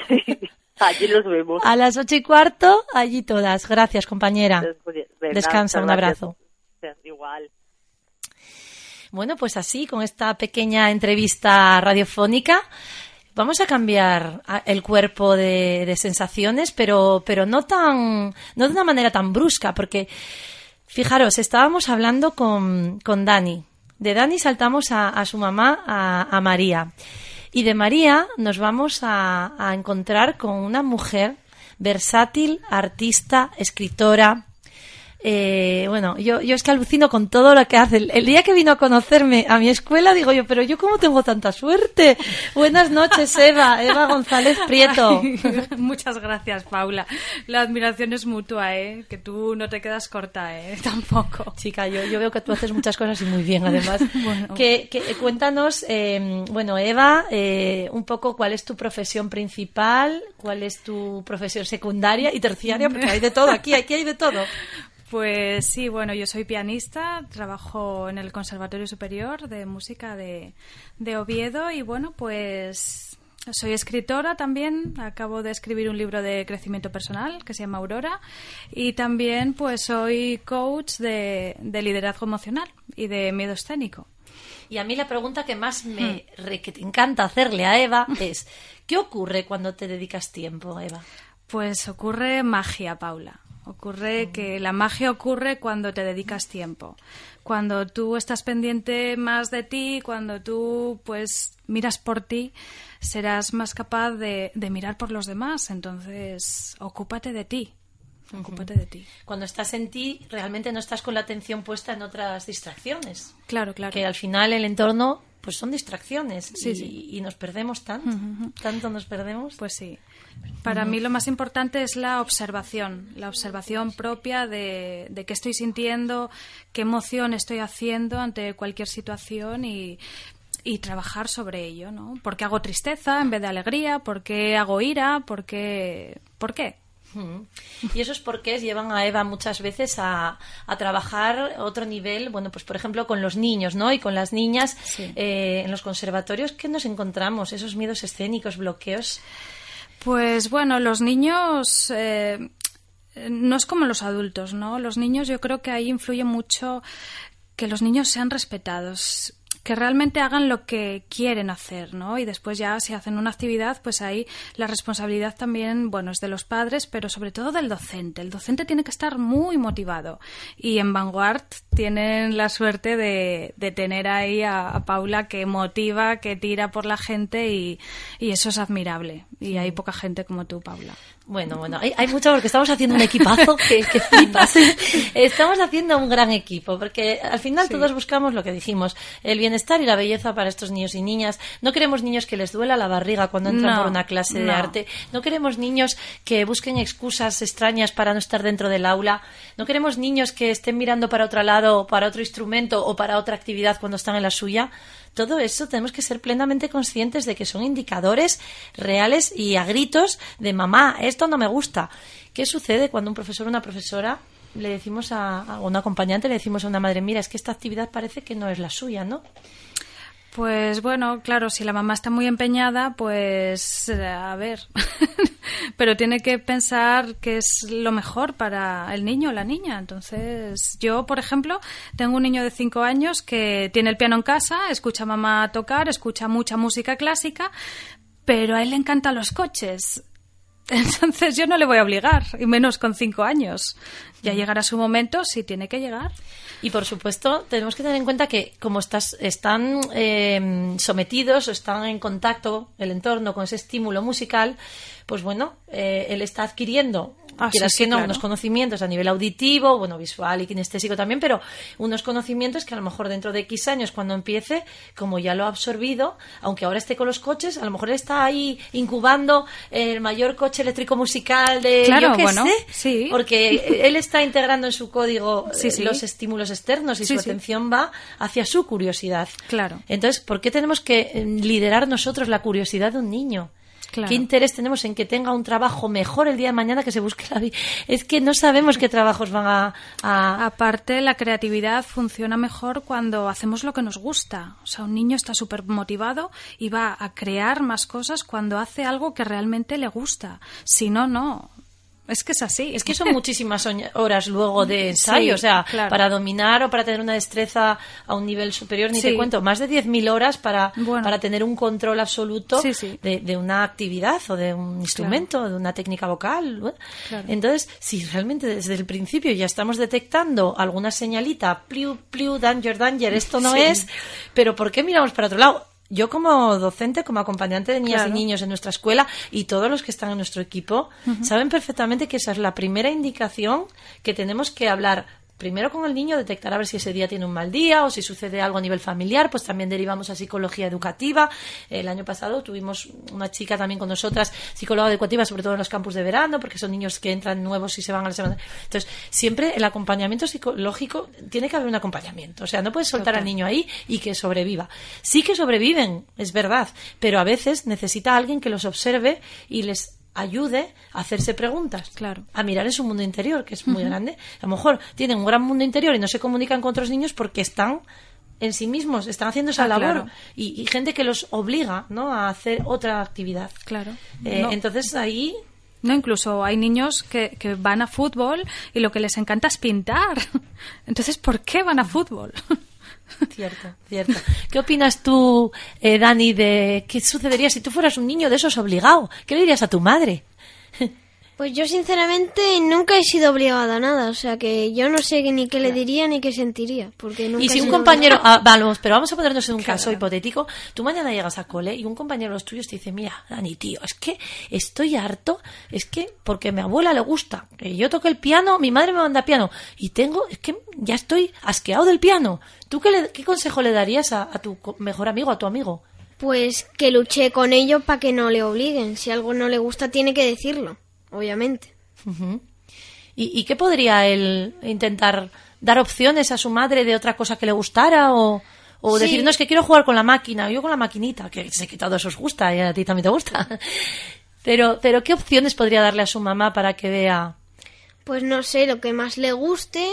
Allí los vemos. A las ocho y cuarto, allí todas. Gracias, compañera. Descansa, un abrazo. igual. Bueno, pues así, con esta pequeña entrevista radiofónica, vamos a cambiar el cuerpo de, sensaciones, pero, pero no tan, no de una manera tan brusca, porque fijaros, estábamos hablando con, con Dani. De Dani saltamos a, su mamá, a, María. Y de María nos vamos a, a encontrar con una mujer versátil, artista, escritora, eh, bueno, yo, yo es que alucino con todo lo que hace. El, día que vino a conocerme a mi escuela, digo yo, pero yo cómo tengo tanta suerte. (laughs) Buenas noches, Eva, Eva González Prieto. (laughs) (laughs) muchas gracias, Paula. La admiración es mutua, ¿eh? Que tú no te quedas corta, ¿eh? Tampoco. Chica, yo, yo veo que tú haces muchas cosas y muy bien, además. que, cuéntanos, eh, bueno, Eva, eh, un poco cuál es tu profesión principal, cuál es tu profesión secundaria y terciaria, porque hay de todo aquí, aquí hay de todo. Pues sí, bueno, yo soy pianista, trabajo en el Conservatorio Superior de Música de, Oviedo y bueno, pues soy escritora también, acabo de escribir un libro de crecimiento personal que se llama Aurora y también pues soy coach de, liderazgo emocional y de miedo escénico. Y a mí la pregunta que más me hmm. que te encanta hacerle a Eva (laughs) es ¿qué ocurre cuando te dedicas tiempo, Eva? Pues ocurre magia, Paula. Ocurre que la magia ocurre cuando te dedicas tiempo, cuando tú estás pendiente más de ti, cuando tú pues miras por ti, serás más capaz de, mirar por los demás. Entonces, ocúpate de ti. Ocúpate de ti. Cuando estás en ti, realmente no estás con la atención puesta en otras distracciones. Claro, claro. Que al final el entorno pues son distracciones y, nos perdemos tanto, tanto nos perdemos. Pues sí. Para mí lo más importante es la observación, la observación propia de, qué estoy sintiendo, qué emoción estoy haciendo ante cualquier situación y, trabajar sobre ello, ¿no? ¿Por qué hago tristeza en vez de alegría? ¿Por qué hago ira? ¿Por qué? ¿Por qué? Y esos porqués llevan a Eva muchas veces a, trabajar otro nivel, bueno, pues por ejemplo con los niños, ¿no? Y con las niñas eh, en los conservatorios, ¿qué nos encontramos? Esos miedos escénicos, bloqueos. Pues bueno, los niños eh, no es como los adultos, ¿no? Los niños yo creo que ahí influye mucho que los niños sean respetados que realmente hagan lo que quieren hacer, ¿no? Y después ya si hacen una actividad, pues ahí la responsabilidad también, bueno, es de los padres, pero sobre todo del docente. El docente tiene que estar muy motivado. Y en Vanguard tienen la suerte de, tener ahí a, Paula que motiva, que tira por la gente y, y eso es admirable. Y hay poca gente como tú, Paula. Bueno, bueno, hay, hay mucho porque estamos haciendo un equipazo (laughs) que, que flipas. Estamos haciendo un gran equipo porque al final todos buscamos lo que dijimos, el bienestar y la belleza para estos niños y niñas. No queremos niños que les duela la barriga cuando entran por una clase de arte. No queremos niños que busquen excusas extrañas para no estar dentro del aula. No queremos niños que estén mirando para otro lado, para otro instrumento o para otra actividad cuando están en la suya todo eso tenemos que ser plenamente conscientes de que son indicadores reales y a gritos de mamá, esto no me gusta. ¿Qué sucede cuando un profesor o una profesora le decimos a, a un acompañante, le decimos a una madre, mira, es que esta actividad parece que no es la suya, ¿no? Pues bueno, claro, si la mamá está muy empeñada, pues a ver, (laughs) pero tiene que pensar que es lo mejor para el niño o la niña. Entonces, yo, por ejemplo, tengo un niño de cinco años que tiene el piano en casa, escucha a mamá tocar, escucha mucha música clásica, pero a él le encantan los coches. Entonces yo no le voy a obligar, y menos con cinco años. Ya llegará su momento si tiene que llegar. Y por supuesto, tenemos que tener en cuenta que como estás, están eh, sometidos o están en contacto el entorno con ese estímulo musical, pues bueno, eh, él está adquiriendo Ah, unos conocimientos a nivel auditivo, bueno, visual y kinestésico también, pero unos conocimientos que a lo mejor dentro de X años, cuando empiece, como ya lo ha absorbido, aunque ahora esté con los coches, a lo mejor está ahí incubando el mayor coche eléctrico musical de claro, yo bueno, sí. porque él está integrando en su código (laughs) eh, los estímulos externos y su atención va hacia su curiosidad. Claro. Entonces, ¿por qué tenemos que eh, liderar nosotros la curiosidad de un niño? ¿Qué interés tenemos en que tenga un trabajo mejor el día de mañana que se busque la vida? Es que no sabemos qué trabajos van a, Aparte, la creatividad funciona mejor cuando hacemos lo que nos gusta. O sea, un niño está súper motivado y va a crear más cosas cuando hace algo que realmente le gusta. Si no, no. Es que es así. Es que son muchísimas horas luego de ensayo, Sí, o sea, claro. para dominar o para tener una destreza a un nivel superior, ni Sí. te cuento, más de 10.000 horas para, Bueno. para tener un control absoluto Sí. De, de una actividad o de un instrumento, de una técnica vocal. Entonces, si realmente desde el principio ya estamos detectando alguna señalita, pliu, pliu, danger, danger, esto no es, pero ¿por qué miramos para otro lado? Yo como docente, como acompañante de niñas Claro. y niños en nuestra escuela y todos los que están en nuestro equipo saben perfectamente que esa es la primera indicación que tenemos que hablar primero con el niño, detectar a ver si ese día tiene un mal día o si sucede algo a nivel familiar, pues también derivamos a psicología educativa. El año pasado tuvimos una chica también con nosotras, psicóloga educativa, sobre todo en los campus de verano, porque son niños que entran nuevos y se van a la semana. Entonces, siempre el acompañamiento psicológico, tiene que haber un acompañamiento. O sea, no puedes soltar al niño ahí y que sobreviva. Sí que sobreviven, es verdad, pero a veces necesita alguien que los observe y les ayude a hacerse preguntas, Claro. a mirar en su mundo interior, que es muy grande. A lo mejor tienen un gran mundo interior y no se comunican con otros niños porque están en sí mismos, están haciendo esa Ah, labor claro. y, y gente que los obliga ¿no? a hacer otra actividad. Claro. Eh, No. Entonces ahí No, incluso hay niños que, que van a fútbol y lo que les encanta es pintar. (laughs) Entonces, ¿por qué van a fútbol? (laughs) Cierto, cierto. ¿Qué opinas tú, eh, Dani, de qué sucedería si tú fueras un niño de esos obligado? ¿Qué le dirías a tu madre? Pues yo sinceramente nunca he sido obligada a nada, o sea que yo no sé ni qué le diría ni qué sentiría, porque nunca Y he si un sido compañero, ah, vamos, pero vamos a ponernos en un caso hipotético, tú mañana llegas a cole y un compañero de los tuyos te dice, mira, Dani, tío, es que estoy harto, es que porque a mi abuela le gusta, que yo toque el piano, mi madre me manda piano, y tengo, es que ya estoy asqueado del piano. ¿Tú qué, le- qué consejo le darías a, a tu co- mejor amigo, a tu amigo? Pues que luché con ello para que no le obliguen. Si algo no le gusta tiene que decirlo, obviamente. ¿Y, y qué podría él intentar dar opciones a su madre de otra cosa que le gustara o, o Sí. decir, no, es que quiero jugar con la máquina, yo con la maquinita, que sé que todo eso os gusta y a ti también te gusta. (laughs) Pero, pero ¿qué opciones podría darle a su mamá para que vea? Pues no sé, lo que más le guste.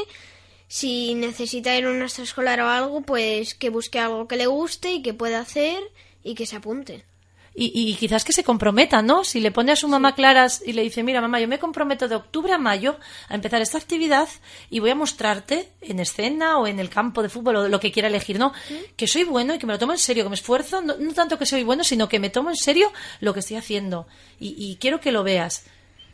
Si necesita ir a una extraescolar o algo, pues que busque algo que le guste y que pueda hacer y que se apunte. Y, y quizás que se comprometa, ¿no? Si le pone a su mamá claras y le dice, mira, mamá, yo me comprometo de octubre a mayo a empezar esta actividad y voy a mostrarte en escena o en el campo de fútbol o lo que quiera elegir, ¿no? Que soy bueno y que me lo tomo en serio, que me esfuerzo, no, no tanto que soy bueno, sino que me tomo en serio lo que estoy haciendo y, y quiero que lo veas.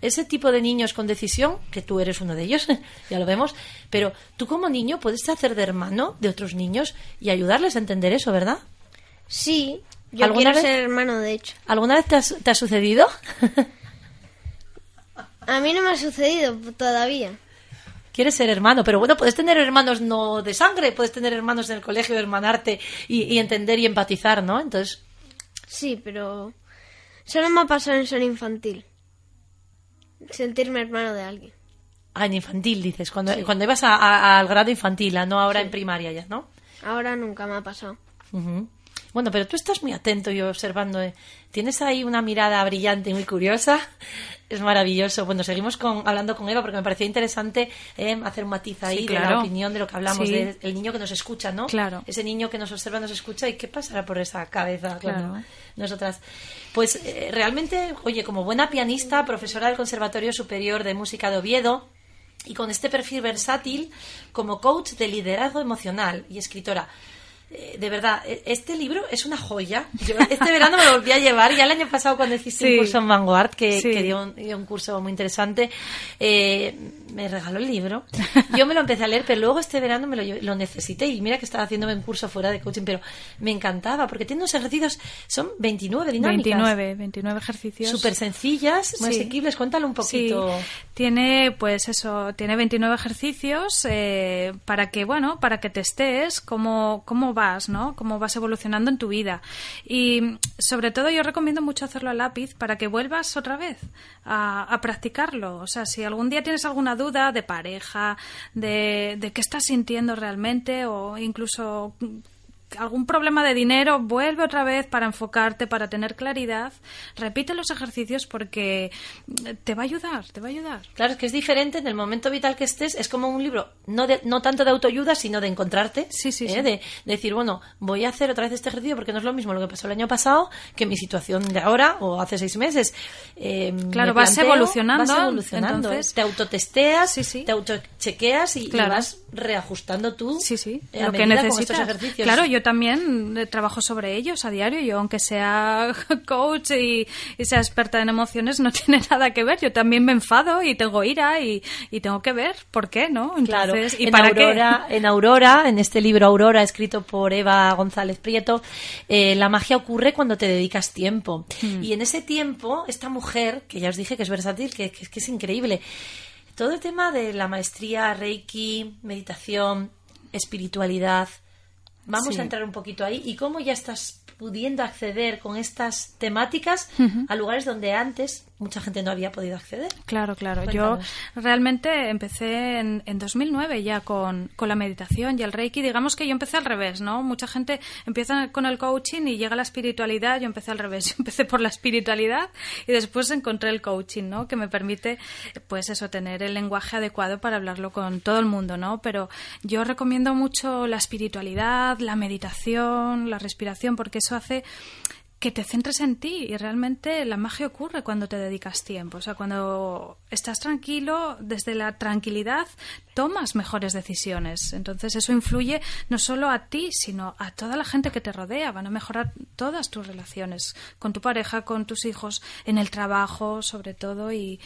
Ese tipo de niños con decisión, que tú eres uno de ellos, (laughs) ya lo vemos, pero tú como niño puedes hacer de hermano de otros niños y ayudarles a entender eso, ¿verdad? Sí, yo ¿Alguna quiero vez? ser hermano, de hecho. ¿Alguna vez te, has- te ha sucedido? (laughs) A mí no me ha sucedido todavía. Quieres ser hermano, pero bueno, puedes tener hermanos no de sangre, puedes tener hermanos en el colegio, hermanarte y, y entender y empatizar, ¿no? Entonces, Sí, pero solo me ha pasado en ser infantil. Sentirme hermano de alguien. ah, en infantil dices, cuando, cuando ibas a- a- al grado infantil, no ahora en primaria ya, ¿no? Ahora nunca me ha pasado. Ujú. Bueno, pero tú estás muy atento y observando. ¿eh? Tienes ahí una mirada brillante y muy curiosa. (laughs) Es maravilloso. Bueno, seguimos con, hablando con Eva porque me parecía interesante eh, hacer un matiz ahí Sí, de la opinión de lo que hablamos, Sí. del niño que nos escucha, ¿no? Claro. Ese niño que nos observa, nos escucha y qué pasará por esa cabeza cuando Claro. nosotras. Pues eh, realmente, oye, como buena pianista, profesora del Conservatorio Superior de Música de Oviedo, y con este perfil versátil como coach de liderazgo emocional y escritora. Eh, de verdad, e- este libro es una joya. Yo este verano me lo volví a llevar. Ya el año pasado cuando hiciste un curso en Vanguard, que, Sí. que dio, un, dio un curso muy interesante, eh, me regaló el libro. Yo me lo empecé a leer, pero luego este verano me lo, lo necesité. Y mira que estaba haciéndome un curso fuera de coaching, pero me encantaba porque tiene unos ejercicios, son 29 dinámicas. 29, 29 ejercicios. Súper sencillas, muy Sí. asequibles. Cuéntalo un poquito. Sí, tiene pues eso, tiene 29 ejercicios eh, para que, bueno, para que testes cómo, cómo vas, ¿no? Cómo vas evolucionando en tu vida. Y sobre todo yo recomiendo mucho hacerlo a lápiz para que vuelvas otra vez a, a practicarlo. O sea, si algún día tienes alguna duda de pareja, de, de qué estás sintiendo realmente o incluso algún problema de dinero, vuelve otra vez para enfocarte, para tener claridad. Repite los ejercicios porque te va a ayudar, te va a ayudar. Claro, es que es diferente en el momento vital que estés. Es como un libro, no, de, no tanto de autoayuda, sino de encontrarte. Sí, sí, ¿eh? sí. De, decir, bueno, voy a hacer otra vez este ejercicio porque no es lo mismo lo que pasó el año pasado que mi situación de ahora o hace seis meses. Eh, Claro, me vas evolucionando, Vas evolucionando. entonces- te autotesteas, Sí, sí. te autochequeas y, y vas reajustando tú Sí, sí, lo que con necesitas. estos ejercicios. Claro, yo también eh, trabajo sobre ellos a diario. Yo, aunque sea (laughs) coach y, y sea experta en emociones, no (laughs) tiene nada que ver. Yo también me enfado y tengo ira y, y tengo que ver por qué, ¿no? Claro, Entonces, ¿y en, para Aurora, en Aurora, en este libro Aurora, escrito por Eva González Prieto, eh, la magia ocurre cuando te dedicas tiempo. Hmm. Y en ese tiempo, esta mujer, que ya os dije que es versátil, que, que- que es increíble, todo el tema de la maestría, Reiki, meditación, espiritualidad, vamos Sí. a entrar un poquito ahí y cómo ya estás pudiendo acceder con estas temáticas a lugares donde antes mucha gente no había podido acceder. Claro, claro. Cuéntanos. Yo realmente empecé en, en 2009 ya con, con la meditación y el Reiki. Digamos que yo empecé al revés, ¿no? Mucha gente empieza con el coaching y llega la espiritualidad. Yo empecé al revés. (laughs) Yo empecé por la espiritualidad y después encontré el coaching, ¿no? Que me permite, pues eso, tener el lenguaje adecuado para hablarlo con todo el mundo, ¿no? Pero yo recomiendo mucho la espiritualidad, la meditación, la respiración, porque eso hace que te centres en ti y realmente la magia ocurre cuando te dedicas tiempo. O sea, cuando estás tranquilo, desde la tranquilidad tomas mejores decisiones. Entonces eso influye no solo a ti, sino a toda la gente que te rodea. Van a mejorar todas tus relaciones con tu pareja, con tus hijos, en el trabajo, sobre todo. Y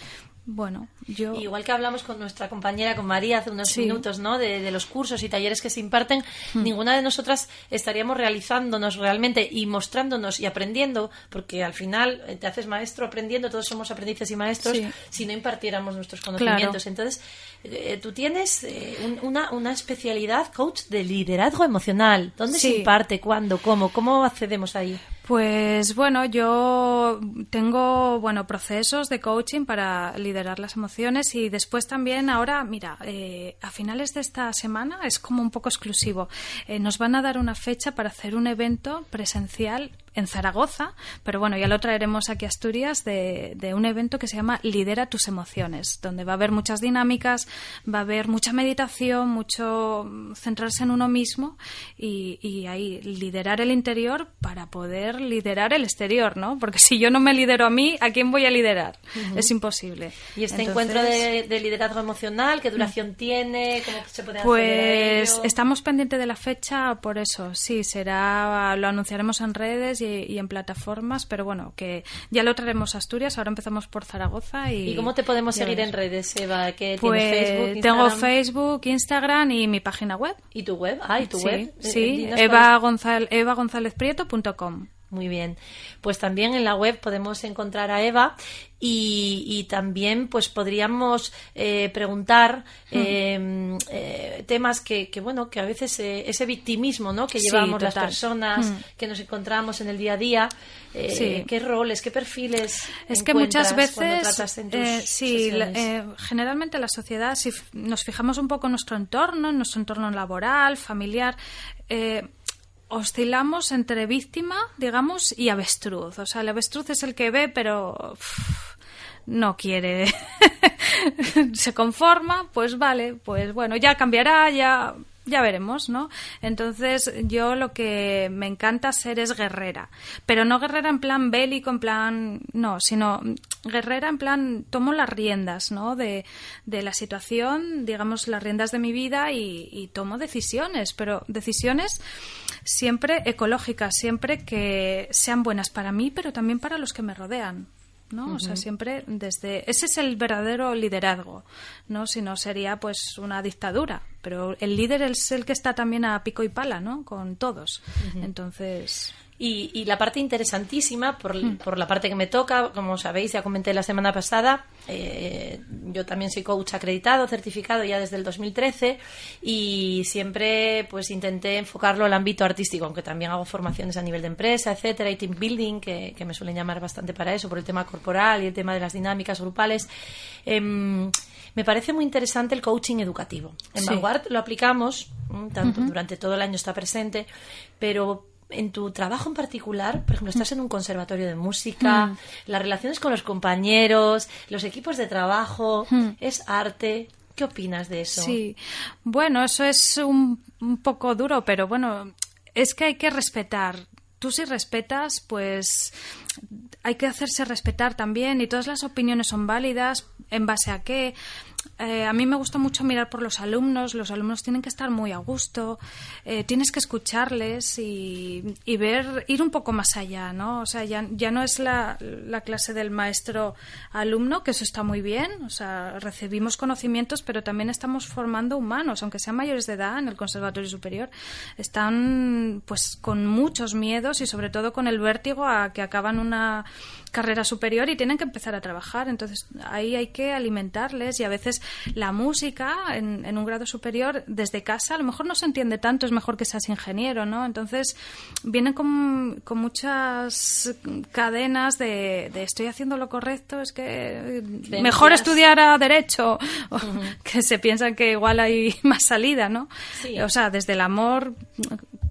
bueno, yo... Igual que hablamos con nuestra compañera, con María, hace unos Sí. minutos, ¿no? De, de los cursos y talleres que se imparten, ninguna de nosotras estaríamos realizándonos realmente y mostrándonos y aprendiendo, porque al final eh, te haces maestro aprendiendo, todos somos aprendices y maestros, Sí. si no impartiéramos nuestros conocimientos. Entonces, eh, tú tienes eh, un- una, una especialidad, coach de liderazgo emocional. ¿Dónde se imparte? ¿Cuándo? ¿Cómo? ¿Cómo accedemos ahí? Pues bueno, yo tengo bueno procesos de coaching para liderar las emociones y después también ahora, mira, eh, a finales de esta semana es como un poco exclusivo. Eh, nos van a dar una fecha para hacer un evento presencial en Zaragoza, pero bueno, ya lo traeremos aquí a Asturias de, de un evento que se llama Lidera tus emociones, donde va a haber muchas dinámicas, va a haber mucha meditación, mucho mm, centrarse en uno mismo y, y ahí liderar el interior para poder liderar el exterior, ¿no? Porque si yo no me lidero a mí, ¿a quién voy a liderar? Es imposible. Y este Entonces, encuentro de, de liderazgo emocional, ¿qué duración tiene? ¿Cómo se puede a Pues estamos pendientes de la fecha por eso. Sí, será, lo anunciaremos en redes y, y en plataformas, pero bueno, que ya lo traeremos a Asturias. Ahora empezamos por Zaragoza y. ¿Y cómo te podemos seguir en redes, Eva? ¿Qué Pues Facebook, tengo Instagram? Facebook, Instagram y mi página web. ¿Y tu web? Ah, ¿y tu sí, web? Eh, sí, Eva Gonzal, evagonzalezprieto.com. Muy bien. Pues también en la web podemos encontrar a Eva y, y también pues podríamos eh, preguntar Hmm. eh, eh, temas que, que, bueno, que a veces eh, ese victimismo ¿no? que Sí, llevamos las personas, Mm. que nos encontramos en el día a día, eh, Sí. qué roles, qué perfiles Es que muchas veces, tratas en tus eh, sí, la- eh, generalmente la sociedad, si nos fijamos un poco en nuestro entorno, en nuestro entorno laboral, familiar, eh, oscilamos entre víctima, digamos, y avestruz. O sea, el avestruz es el que ve, pero no quiere, (laughs) se conforma, pues vale, pues bueno, ya cambiará, ya ya veremos, ¿no? Entonces, yo lo que me encanta ser es guerrera, pero no guerrera en plan bélico, en plan, no, sino guerrera en plan, tomo las riendas, ¿no? De, de la situación, digamos, las riendas de mi vida y, y tomo decisiones, pero decisiones siempre ecológicas, siempre que sean buenas para mí, pero también para los que me rodean. ¿No? O sea, siempre desde ese es el verdadero liderazgo, ¿no? Si no sería pues una dictadura, pero el líder es el que está también a pico y pala, ¿no? Con todos. Entonces, Y, y la parte interesantísima, por, Mm. por la parte que me toca, como sabéis, ya comenté la semana pasada, eh, yo también soy coach acreditado, certificado ya desde el 2013 y siempre pues intenté enfocarlo al ámbito artístico, aunque también hago formaciones a nivel de empresa, etcétera, y team building, que, me suelen llamar bastante para eso, por el tema corporal y el tema de las dinámicas grupales. Em, me parece muy interesante el coaching educativo. En Vanguard lo aplicamos, mm, tanto durante todo el año está presente, pero en tu trabajo en particular, por ejemplo, estás en un conservatorio de música, mm. las relaciones con los compañeros, los equipos de trabajo, mm. es arte. ¿Qué opinas de eso? Sí, bueno, eso es un, un poco duro, pero bueno, es que hay que respetar. Tú si respetas, pues hay que hacerse respetar también y todas las opiniones son válidas en base a qué. Eh, a mí me gusta mucho mirar por los alumnos. Los alumnos tienen que estar muy a gusto. Eh, tienes que escucharles y, ver, ir un poco más allá, ¿no? O sea, ya, ya no es la, la clase del maestro-alumno, que eso está muy bien. O sea, recibimos conocimientos, pero también estamos formando humanos, aunque sean mayores de edad en el Conservatorio Superior. Están, pues, con muchos miedos y sobre todo con el vértigo a que acaban una carrera superior y tienen que empezar a trabajar. Entonces, ahí hay que alimentarles y a veces la música en, un grado superior desde casa a lo mejor no se entiende tanto, es mejor que seas ingeniero, ¿no? Entonces, vienen con, con muchas cadenas de, estoy haciendo lo correcto, es que mejor estudiar a derecho, (laughs) que se piensan que igual hay (laughs) más salida, ¿no? O sea, desde el amor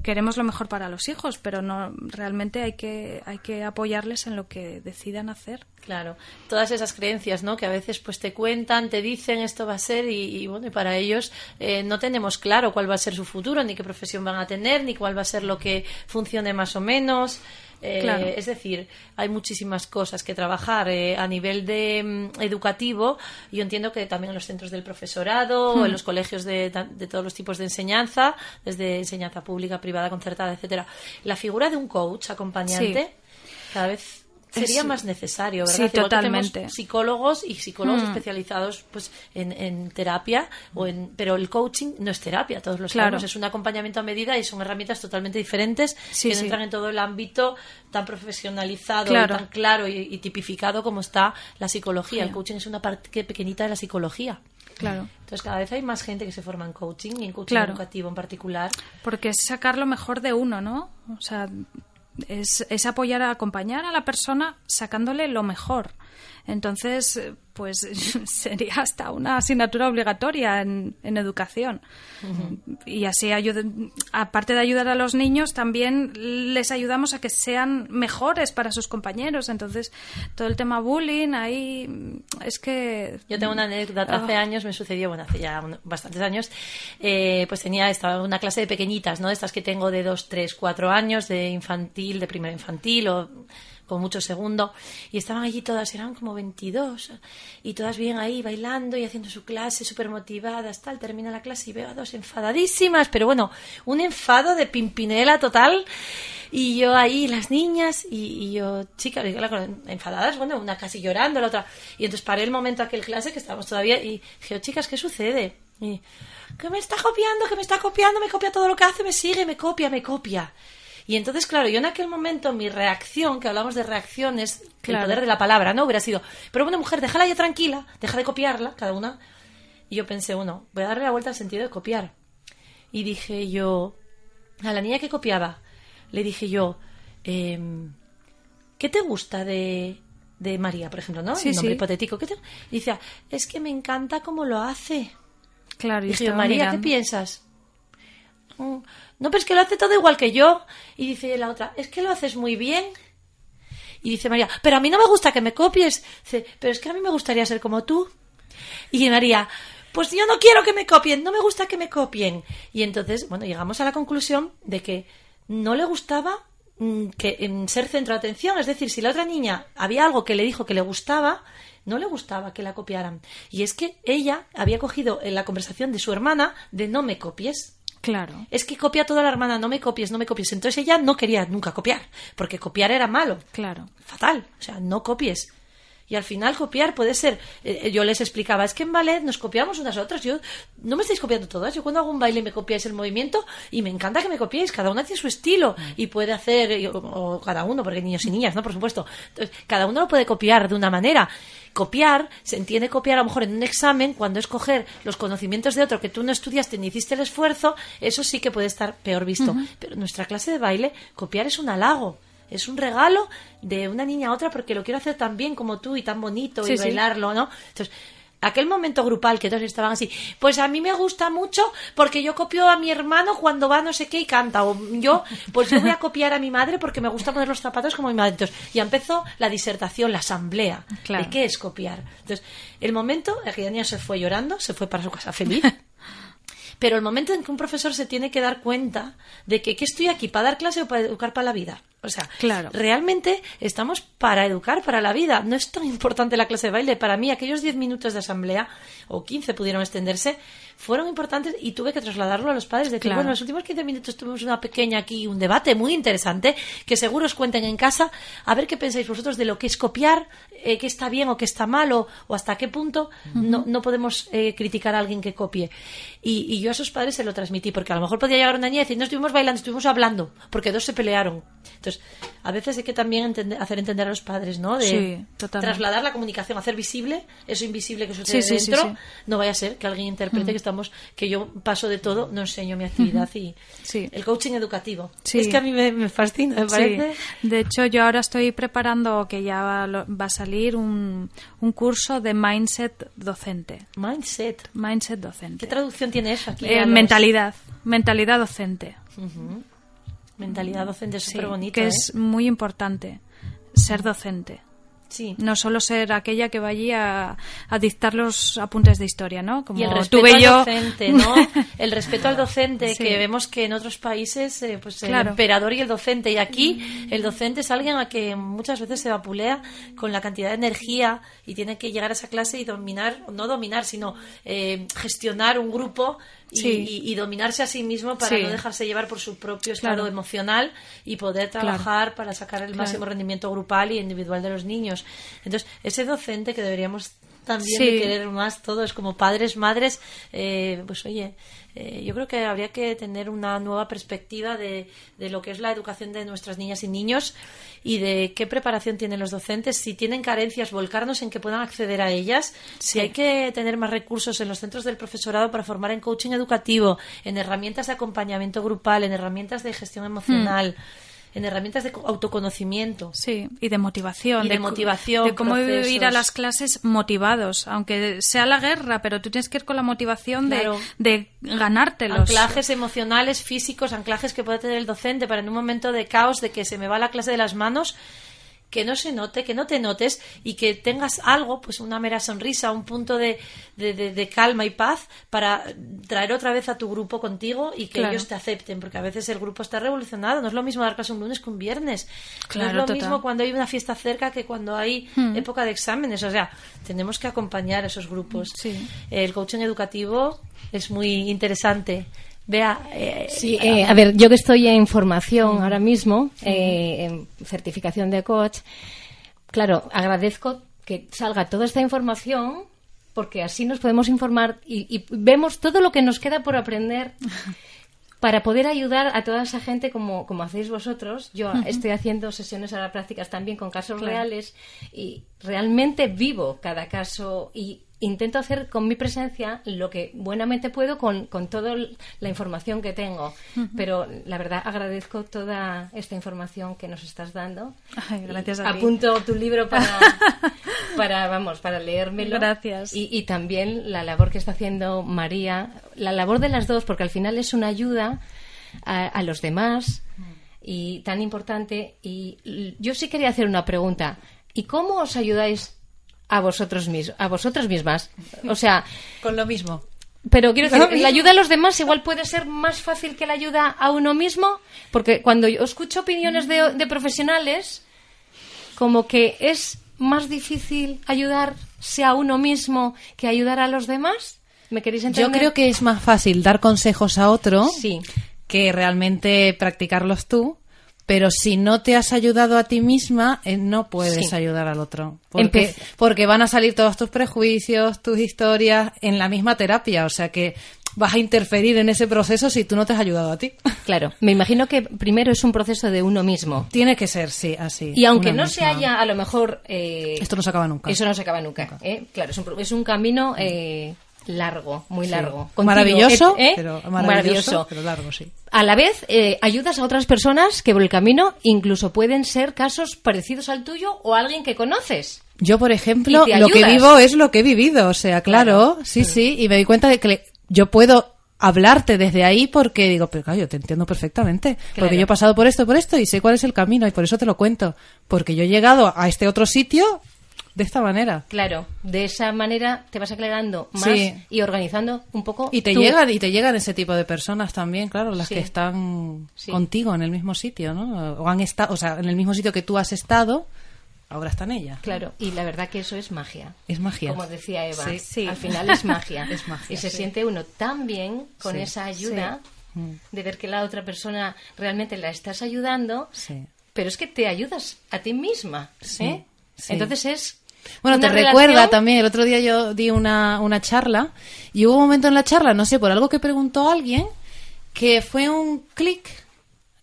queremos lo mejor para los hijos, pero no realmente hay que hay que apoyarles en lo que decidan hacer. Claro, todas esas creencias, ¿no? Que a veces pues te cuentan, te dicen esto va a ser y, bueno, y para ellos eh, no tenemos claro cuál va a ser su futuro, ni qué profesión van a tener, ni cuál va a ser lo que funcione más o menos. Eh, es decir, hay muchísimas cosas que trabajar eh, a nivel de mm, educativo. Yo entiendo que también en los centros del profesorado, o en hmm. los colegios de, todos los tipos de enseñanza, desde enseñanza pública, privada, concertada, etcétera, la figura de un coach acompañante cada vez sería más necesario, ¿verdad? Sí, totalmente. psicólogos y psicólogos hmm. especializados pues en, terapia, o en, pero el coaching no es terapia, todos los claro. es un acompañamiento a medida y son herramientas totalmente diferentes que entran en todo el ámbito tan profesionalizado, tan claro y, tipificado como está la psicología. El coaching es una parte pequeñita de la psicología. Claro. Entonces cada vez hay más gente que se forma en coaching y en coaching educativo en particular. Porque es sacar lo mejor de uno, ¿no? O sea, es, es apoyar, a acompañar a la persona sacándole lo mejor. Entonces, pues (laughs) sería hasta una asignatura obligatoria en, educación. Y así, aparte de ayudar a los niños, también les ayudamos a que sean mejores para sus compañeros. Entonces, todo el tema bullying, ahí es que... Yo tengo una anécdota. Hace ah. años me sucedió, bueno, hace ya bastantes años, eh, pues tenía estaba una clase de pequeñitas, ¿no? Estas que tengo de dos, tres, cuatro años, de infantil, de primero infantil o con mucho segundo, y estaban allí todas, eran como 22, y todas bien ahí bailando y haciendo su clase, súper motivadas, tal, termina la clase y veo a dos enfadadísimas, pero bueno, un enfado de pimpinela total, y yo ahí, las niñas, y, yo, chicas, enfadadas, bueno, una casi llorando, la otra, y entonces paré el momento aquel clase que estábamos todavía, y dije, oh, chicas, ¿qué sucede? Y, que me está copiando, que me está copiando, me copia todo lo que hace, me sigue, me copia, me copia. Y entonces, claro, yo en aquel momento mi reacción, que hablamos de reacciones, el poder de la palabra, ¿no? Hubiera sido, pero bueno, mujer, déjala ya tranquila, deja de copiarla, cada una. Y yo pensé, bueno, voy a darle la vuelta al sentido de copiar. Y dije yo, a la niña que copiaba, le dije yo, em, ¿qué te gusta de, de María, por ejemplo, ¿no? Sí, nombre hipotético. ¿Qué te... Decía, es que me encanta cómo lo hace. Claro, y dije, María, ¿qué piensas? Mm, no, pero es que lo hace todo igual que yo. Y dice la otra, es que lo haces muy bien. Y dice María, pero a mí no me gusta que me copies. Dice, pero es que a mí me gustaría ser como tú. Y María, pues yo no quiero que me copien, no me gusta que me copien. Y entonces, bueno, llegamos a la conclusión de que no le gustaba mm, que en ser centro de atención, es decir, si la otra niña había algo que le dijo que le gustaba, no le gustaba que la copiaran. Y es que ella había cogido en la conversación de su hermana de no me copies. Claro. Es que copia toda la hermana, no me copies, no me copies. Entonces ella no quería nunca copiar, porque copiar era malo. Claro. Fatal. O sea, no copies. Y al final copiar puede ser, eh, yo les explicaba, es que en ballet nos copiamos unas a otras, yo no me estáis copiando todas, yo cuando hago un baile me copiáis el movimiento y me encanta que me copiéis, cada una tiene su estilo y puede hacer, o, o cada uno, porque niños y niñas, ¿no? Por supuesto. Entonces, cada uno lo puede copiar de una manera. Copiar, se entiende copiar a lo mejor en un examen, cuando es coger los conocimientos de otro que tú no estudiaste ni hiciste el esfuerzo, eso sí que puede estar peor visto. Pero en nuestra clase de baile, copiar es un halago. Es un regalo de una niña a otra porque lo quiero hacer tan bien como tú y tan bonito Sí, y sí. bailarlo, ¿no? Entonces, aquel momento grupal que todos estaban así, pues a mí me gusta mucho porque yo copio a mi hermano cuando va no sé qué y canta, o yo, pues yo voy a copiar a mi madre porque me gusta poner los zapatos como mi madre. Entonces, ya empezó la disertación, la asamblea Claro. de qué es copiar. Entonces, el momento, aquella niña se fue llorando, se fue para su casa feliz. (laughs) Pero el momento en que un profesor se tiene que dar cuenta de que, ¿qué estoy aquí? ¿Para dar clase o para educar para la vida? O sea, Claro. realmente estamos para educar para la vida. No es tan importante la clase de baile. Para mí, aquellos 10 minutos de asamblea, o 15 pudieron extenderse, fueron importantes y tuve que trasladarlo a los padres. Decir, Claro. bueno, los últimos 15 minutos tuvimos una pequeña aquí, un debate muy interesante, que seguro os cuenten en casa, a ver qué pensáis vosotros de lo que es copiar, eh, qué está bien o qué está mal, o, o hasta qué punto no, no podemos eh, criticar a alguien que copie. Y, y yo a esos padres se lo transmití, porque a lo mejor podía llegar una niña y decir, no estuvimos bailando, estuvimos hablando, porque dos se pelearon. Entonces, a veces hay que también entender- hacer entender a los padres, ¿no? De Sí, totalmente. trasladar la comunicación, hacer visible eso invisible que sucede Sí, sí, dentro. sí. No vaya a ser que alguien interprete que estamos, que yo paso de todo, no enseño mi actividad y Sí. el coaching educativo. Sí. Es que a mí me, me fascina, me Sí. parece. De hecho, yo ahora estoy preparando que ya va, va a salir un, un curso de mindset docente. Mindset. Mindset docente. ¿Qué traducción tiene eso aquí? Eh, los- mentalidad. Mentalidad docente. Mentalidad docente, es Sí, súper bonito. que ¿eh? es muy importante ser docente. Sí. No solo ser aquella que va allí a, a dictar los apuntes de historia, ¿no? Como y el respeto tuve al yo. docente, ¿no? (laughs) El respeto al docente, Sí. que vemos que en otros países, eh, pues el emperador y el docente. Y aquí el docente es alguien a que muchas veces se vapulea con la cantidad de energía y tiene que llegar a esa clase y dominar, no dominar, sino eh, gestionar un grupo y, Sí. y- y dominarse a sí mismo para Sí. no dejarse llevar por su propio estado Claro. emocional y poder Claro. trabajar para sacar el Claro. máximo rendimiento grupal y individual de los niños. Entonces, ese docente que deberíamos también Sí. de querer más todos como padres, madres, eh, pues oye, eh, yo creo que habría que tener una nueva perspectiva de, de lo que es la educación de nuestras niñas y niños y de qué preparación tienen los docentes, si tienen carencias, volcarnos en que puedan acceder a ellas, si hay que tener más recursos en los centros del profesorado para formar en coaching educativo, en herramientas de acompañamiento grupal, en herramientas de gestión emocional. En herramientas de co- autoconocimiento. Sí, y de motivación. Y de motivación, De cómo procesos. ir a las clases motivados, aunque sea la guerra, pero tú tienes que ir con la motivación de- de, ganártelos. anclajes emocionales, físicos, anclajes que puede tener el docente para en un momento de caos, de que se me va la clase de las manos, que no se note, que no te notes y que tengas algo, pues una mera sonrisa, un punto de, de- de- de calma y paz para traer otra vez a tu grupo contigo y que Claro. ellos te acepten, porque a veces el grupo está revolucionado, no es lo mismo dar clase un lunes que un viernes, Claro, no es lo total. mismo cuando hay una fiesta cerca que cuando hay Hmm. época de exámenes, o sea, tenemos que acompañar a esos grupos. Sí. El coaching educativo es muy interesante. Vea, eh, Sí, eh, a ver, yo que estoy en formación ahora mismo, eh, en certificación de coach, claro, agradezco que salga toda esta información porque así nos podemos informar y, y vemos todo lo que nos queda por aprender (laughs) para poder ayudar a toda esa gente como, como hacéis vosotros. Yo estoy haciendo sesiones ahora prácticas también con casos Claro. reales y realmente vivo cada caso y intento hacer con mi presencia lo que buenamente puedo con, con toda la información que tengo. Pero la verdad agradezco toda esta información que nos estás dando. Ay, gracias a ti. Apunto tu libro para, (laughs) para, vamos, para leérmelo. Gracias. Y, y también la labor que está haciendo María, la labor de las dos, porque al final es una ayuda a, a los demás y tan importante. Y yo sí quería hacer una pregunta. ¿Y cómo os ayudáis a vosotros mis, a vosotras mismas? O sea, (laughs) Con lo mismo. pero quiero decir, la ayuda a los demás igual puede ser más fácil que la ayuda a uno mismo, porque cuando yo escucho opiniones de, de profesionales, como que es más difícil ayudarse a uno mismo que ayudar a los demás. ¿Me queréis entender? Yo creo que es más fácil dar consejos a otro Sí. que realmente practicarlos tú. Pero si no te has ayudado a ti misma, eh, no puedes Sí. ayudar al otro. Porque, Empe- porque van a salir todos tus prejuicios, tus historias en la misma terapia. O sea que vas a interferir en ese proceso si tú no te has ayudado a ti. (laughs) Claro, me imagino que primero es un proceso de uno mismo. Tiene que ser, sí, así. Y aunque no se haya, a lo mejor... eh, Esto no se acaba nunca. Eso no se acaba nunca. ¿eh? Claro, es un, pro- es un camino eh, largo, muy Sí. largo. Maravilloso, ¿eh? pero Maravilloso. maravilloso, pero largo, sí. A la vez, eh, ayudas a otras personas que por el camino incluso pueden ser casos parecidos al tuyo o a alguien que conoces. Yo, por ejemplo, lo que vivo es lo que he vivido. O sea, claro, Claro, sí, sí. Y me doy cuenta de que le- yo puedo hablarte desde ahí porque digo, pero claro, yo te entiendo perfectamente. Claro. Porque yo he pasado por esto, por esto y sé cuál es el camino y por eso te lo cuento. Porque yo he llegado a este otro sitio de esta manera. Claro, de esa manera te vas aclarando más Sí. y organizando un poco. Y te tu- llegan y te llegan ese tipo de personas también, claro, las Sí. que están Sí. contigo en el mismo sitio, ¿no? O han estado, o sea, en el mismo sitio que tú has estado, ahora están ellas. Claro, y la verdad que eso es magia. Es magia. Como decía Eva, Sí. Sí. al final es magia. (laughs) Es magia, Y se sí. siente uno tan bien con Sí. esa ayuda de ver que la otra persona realmente la estás ayudando, Sí. pero es que te ayudas a ti misma. Sí, ¿eh? sí. Entonces es. Bueno, te relación- recuerda también, el otro día yo di una, una charla y hubo un momento en la charla, no sé, por algo que preguntó alguien, que fue un clic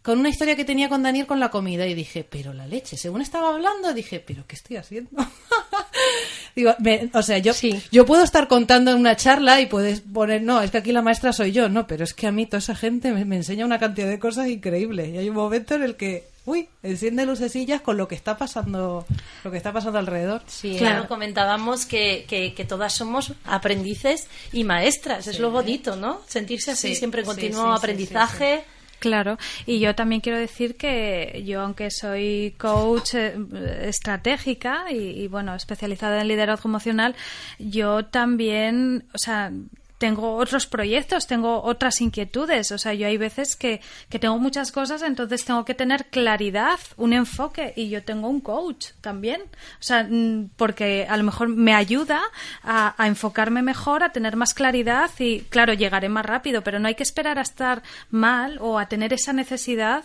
con una historia que tenía con Daniel con la comida y dije, pero la leche, según estaba hablando, dije, pero ¿qué estoy haciendo? (laughs) Digo, me- o sea, yo, Sí. yo puedo estar contando una charla y puedes poner, no, es que aquí la maestra soy yo, no, pero es que a mí toda esa gente me, me enseña una cantidad de cosas increíbles y hay un momento en el que, uy, enciende lucecillas con lo que está pasando, lo que está pasando alrededor. Sí, Claro, eh, comentábamos que, que, que todas somos aprendices y maestras. Es lo bonito, ¿no? Sentirse así Sí, siempre en sí, continuo sí, sí, aprendizaje. Claro, y yo también quiero decir que yo, aunque soy coach eh, estratégica y, y, bueno, especializada en liderazgo emocional, yo también, o sea, tengo otros proyectos, tengo otras inquietudes. O sea, yo hay veces que, que tengo muchas cosas, entonces tengo que tener claridad, un enfoque, y yo tengo un coach también. O sea, mm, porque a lo mejor me ayuda a, enfocarme mejor, a tener más claridad y, claro, llegaré más rápido, pero no hay que esperar a estar mal o a tener esa necesidad,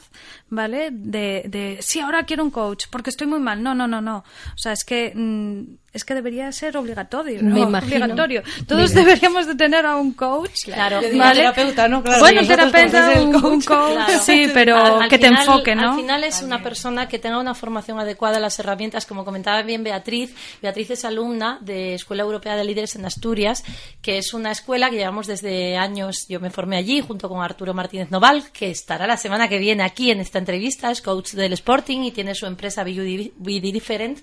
¿vale? De, de sí, ahora quiero un coach porque estoy muy mal. No, no, no, no. O sea, es que. mm, es que debería ser obligatorio. Me ¿no? imagino. Obligatorio. Todos (laughs) deberíamos de tener a un coach. Claro. Digo ¿vale? terapeuta, ¿no? Claro, bueno, terapeuta, conocéis el un, un coach. coach, Claro. sí, pero Al- al que te final- enfoque, ¿no? Al final es una persona que tenga una formación adecuada a las herramientas, como comentaba bien Beatriz. Beatriz es alumna de Escuela Europea de Líderes en Asturias, que es una escuela que llevamos desde años. Yo me formé allí junto con Arturo Martínez Noval, que estará la semana que viene aquí en esta entrevista. Es coach del Sporting y tiene su empresa Be Different.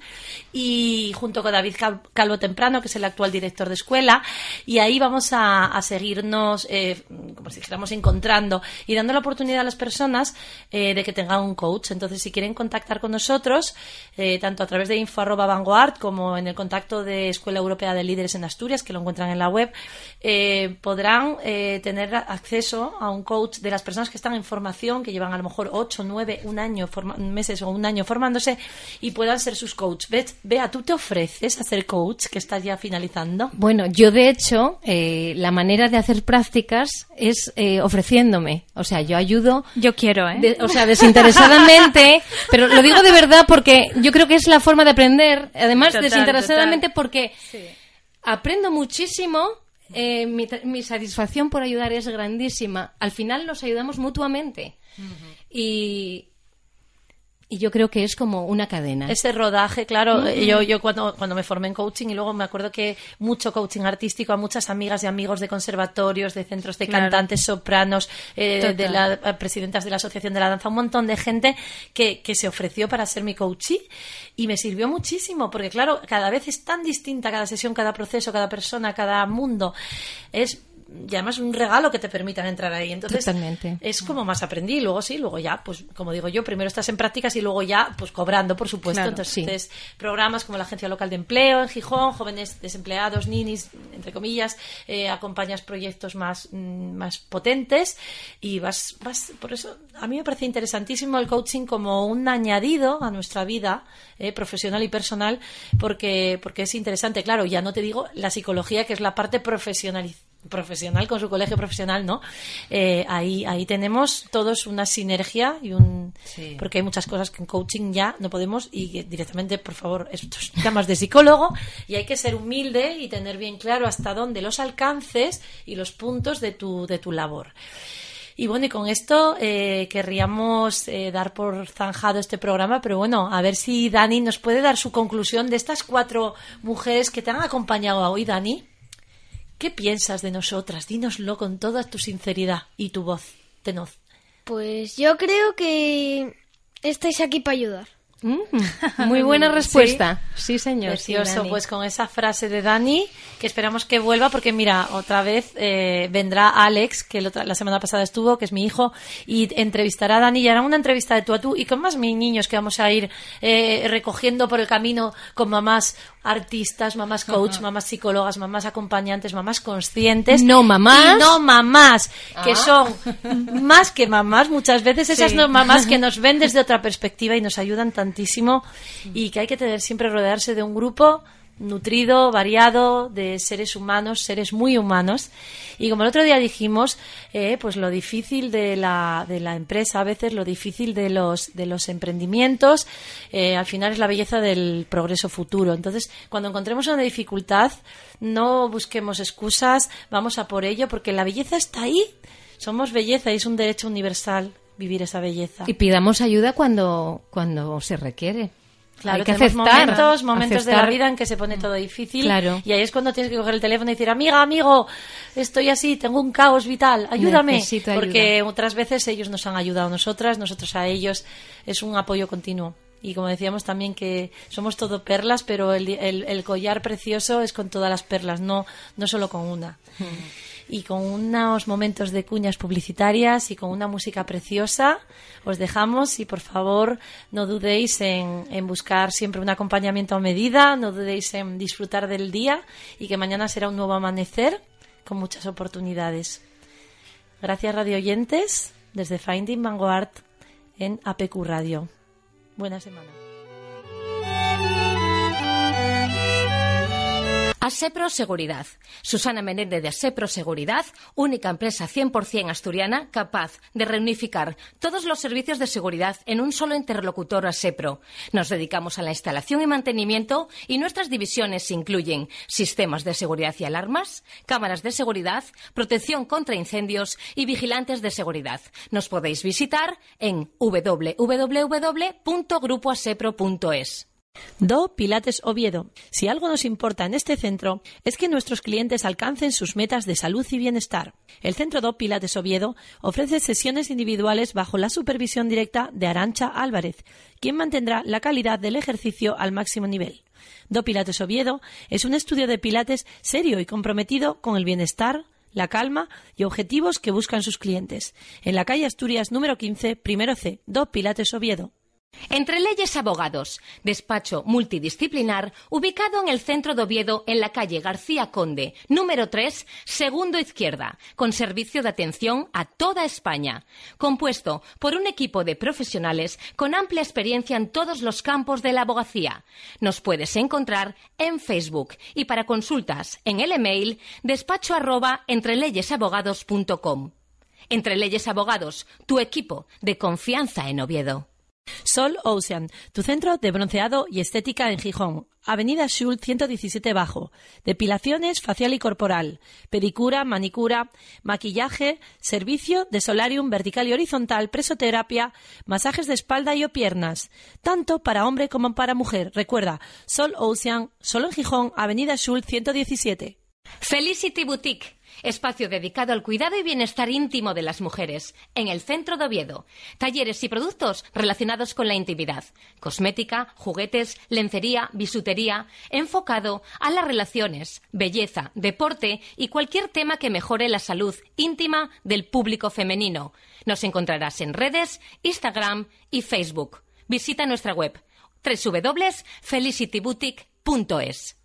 Y junto con David Cal- Calvo Temprano, que es el actual director de escuela. Y ahí vamos a, seguirnos, eh, como si dijéramos, encontrando y dando la oportunidad a las personas eh, de que tengan un coach. Entonces, si quieren contactar con nosotros, eh, tanto a través de info arroba vanguard como en el contacto de Escuela Europea de Líderes en Asturias, que lo encuentran en la web, eh, podrán tener acceso a un coach de las personas que están en formación, que llevan a lo mejor 8, 9, un año, meses o un año formándose y puedan ser sus coach. Ve- Vea, ¿tú te ofreces a ser coach que estás ya finalizando? Bueno, yo de hecho, eh, la manera de hacer prácticas es eh, ofreciéndome. O sea, yo ayudo, Yo quiero, ¿eh? de- o sea, desinteresadamente, (laughs) pero lo digo de verdad porque yo creo que es la forma de aprender. Además, Total, desinteresadamente total. porque aprendo muchísimo. eh, mi satisfacción por ayudar es grandísima. Al final nos ayudamos mutuamente. Y, y yo creo que es como una cadena. Ese rodaje, claro, yo, yo cuando, cuando me formé en coaching y luego me acuerdo que mucho coaching artístico a muchas amigas y amigos de conservatorios, de centros de Claro. cantantes, sopranos, eh, de las eh, presidentas de la Asociación de la Danza, un montón de gente que, que se ofreció para ser mi coachee y me sirvió muchísimo porque, claro, cada vez es tan distinta cada sesión, cada proceso, cada persona, cada mundo. Es y además un regalo que te permitan entrar ahí. Entonces, Totalmente. es como más aprendí luego sí, luego ya, pues como digo yo, primero estás en prácticas y luego ya, pues cobrando, por supuesto. Claro, Entonces, sí. programas como la Agencia Local de Empleo en Gijón, jóvenes desempleados, ninis, entre comillas, eh, acompañas proyectos más, mm, más potentes y vas, vas, por eso, a mí me parece interesantísimo el coaching como un añadido a nuestra vida eh, profesional y personal porque, porque es interesante, claro, ya no te digo la psicología que es la parte profesional profesional, con su colegio profesional, ¿no? Eh, ahí, ahí tenemos todos una sinergia y un... Sí. Porque hay muchas cosas que en coaching ya no podemos y directamente, por favor, estos (laughs) llamas de psicólogo y hay que ser humilde y tener bien claro hasta dónde los alcances y los puntos de tu, de tu labor. Y bueno, y con esto eh, querríamos eh, dar por zanjado este programa, pero bueno, a ver si Dani nos puede dar su conclusión de estas cuatro mujeres que te han acompañado hoy, Dani. ¿Qué piensas de nosotras? Dínoslo con toda tu sinceridad y tu voz tenaz. Pues yo creo que estáis aquí para ayudar. Mm, muy (laughs) buena respuesta. Sí, señor. sí, Precioso, Dani. pues con esa frase de Dani, que esperamos que vuelva, porque mira, otra vez eh, vendrá Alex, que la semana pasada estuvo, que es mi hijo, y entrevistará a Dani y hará una entrevista de tú a tú, y con más mis niños que vamos a ir eh, recogiendo por el camino con mamás artistas, mamás coach, mamás psicólogas, mamás acompañantes, mamás conscientes. No mamás. Y no mamás, que Ah. son más que mamás, muchas veces esas no mamás que nos ven (laughs) desde otra perspectiva y nos ayudan tantísimo y que hay que tener siempre rodearse de un grupo nutrido, variado, de seres humanos, seres muy humanos. Y como el otro día dijimos, eh, pues lo difícil de la, de la empresa, a veces lo difícil de los, de los emprendimientos, eh, al final es la belleza del progreso futuro. Entonces, cuando encontremos una dificultad, no busquemos excusas, vamos a por ello, porque la belleza está ahí. Somos belleza y es un derecho universal vivir esa belleza. Y pidamos ayuda cuando, cuando se requiere. Claro, Hay que tenemos aceptar. momentos, momentos de la vida en que se pone todo difícil. Claro. Y ahí es cuando tienes que coger el teléfono y decir, amiga, amigo, estoy así, tengo un caos vital, ayúdame. Necesito ayuda. Porque otras veces ellos nos han ayudado a nosotras, nosotros a ellos. Es un apoyo continuo. Y como decíamos también que somos todo perlas, pero el, el- el collar precioso es con todas las perlas, no, no solo con una. Y con unos momentos de cuñas publicitarias y con una música preciosa, os dejamos y por favor no dudéis en, en buscar siempre un acompañamiento a medida, no dudéis en disfrutar del día y que mañana será un nuevo amanecer con muchas oportunidades. Gracias radio oyentes desde Finding Vanguard en APQ Radio. Buena semana. Asepro Seguridad. Susana Menéndez de Asepro Seguridad, única empresa 100% asturiana capaz de reunificar todos los servicios de seguridad en un solo interlocutor Asepro. Nos dedicamos a la instalación y mantenimiento y nuestras divisiones incluyen sistemas de seguridad y alarmas, cámaras de seguridad, protección contra incendios y vigilantes de seguridad. Nos podéis visitar en www.grupoasepro.es. Do Pilates Oviedo. Si algo nos importa en este centro es que nuestros clientes alcancen sus metas de salud y bienestar. El Centro Do Pilates Oviedo ofrece sesiones individuales bajo la supervisión directa de Arancha Álvarez, quien mantendrá la calidad del ejercicio al máximo nivel. Do Pilates Oviedo es un estudio de Pilates serio y comprometido con el bienestar, la calma y objetivos que buscan sus clientes. En la calle Asturias número 15, primero C, Do Pilates Oviedo. Entre Leyes Abogados, despacho multidisciplinar ubicado en el centro de Oviedo en la calle García Conde, número 3, segundo izquierda, con servicio de atención a toda España, compuesto por un equipo de profesionales con amplia experiencia en todos los campos de la abogacía. Nos puedes encontrar en Facebook y para consultas en el email despacho arroba entreleyesabogados.com. Entre Leyes Abogados, tu equipo de confianza en Oviedo. Sol Ocean, tu centro de bronceado y estética en Gijón. Avenida Schul 117 Bajo. Depilaciones facial y corporal. Pedicura, manicura, maquillaje, servicio de solarium vertical y horizontal, presoterapia, masajes de espalda y o piernas. Tanto para hombre como para mujer. Recuerda, Sol Ocean, solo en Gijón, Avenida Schul 117. Felicity Boutique, espacio dedicado al cuidado y bienestar íntimo de las mujeres, en el centro de Oviedo. Talleres y productos relacionados con la intimidad, cosmética, juguetes, lencería, bisutería, enfocado a las relaciones, belleza, deporte y cualquier tema que mejore la salud íntima del público femenino. Nos encontrarás en redes, Instagram y Facebook. Visita nuestra web www.felicityboutique.es.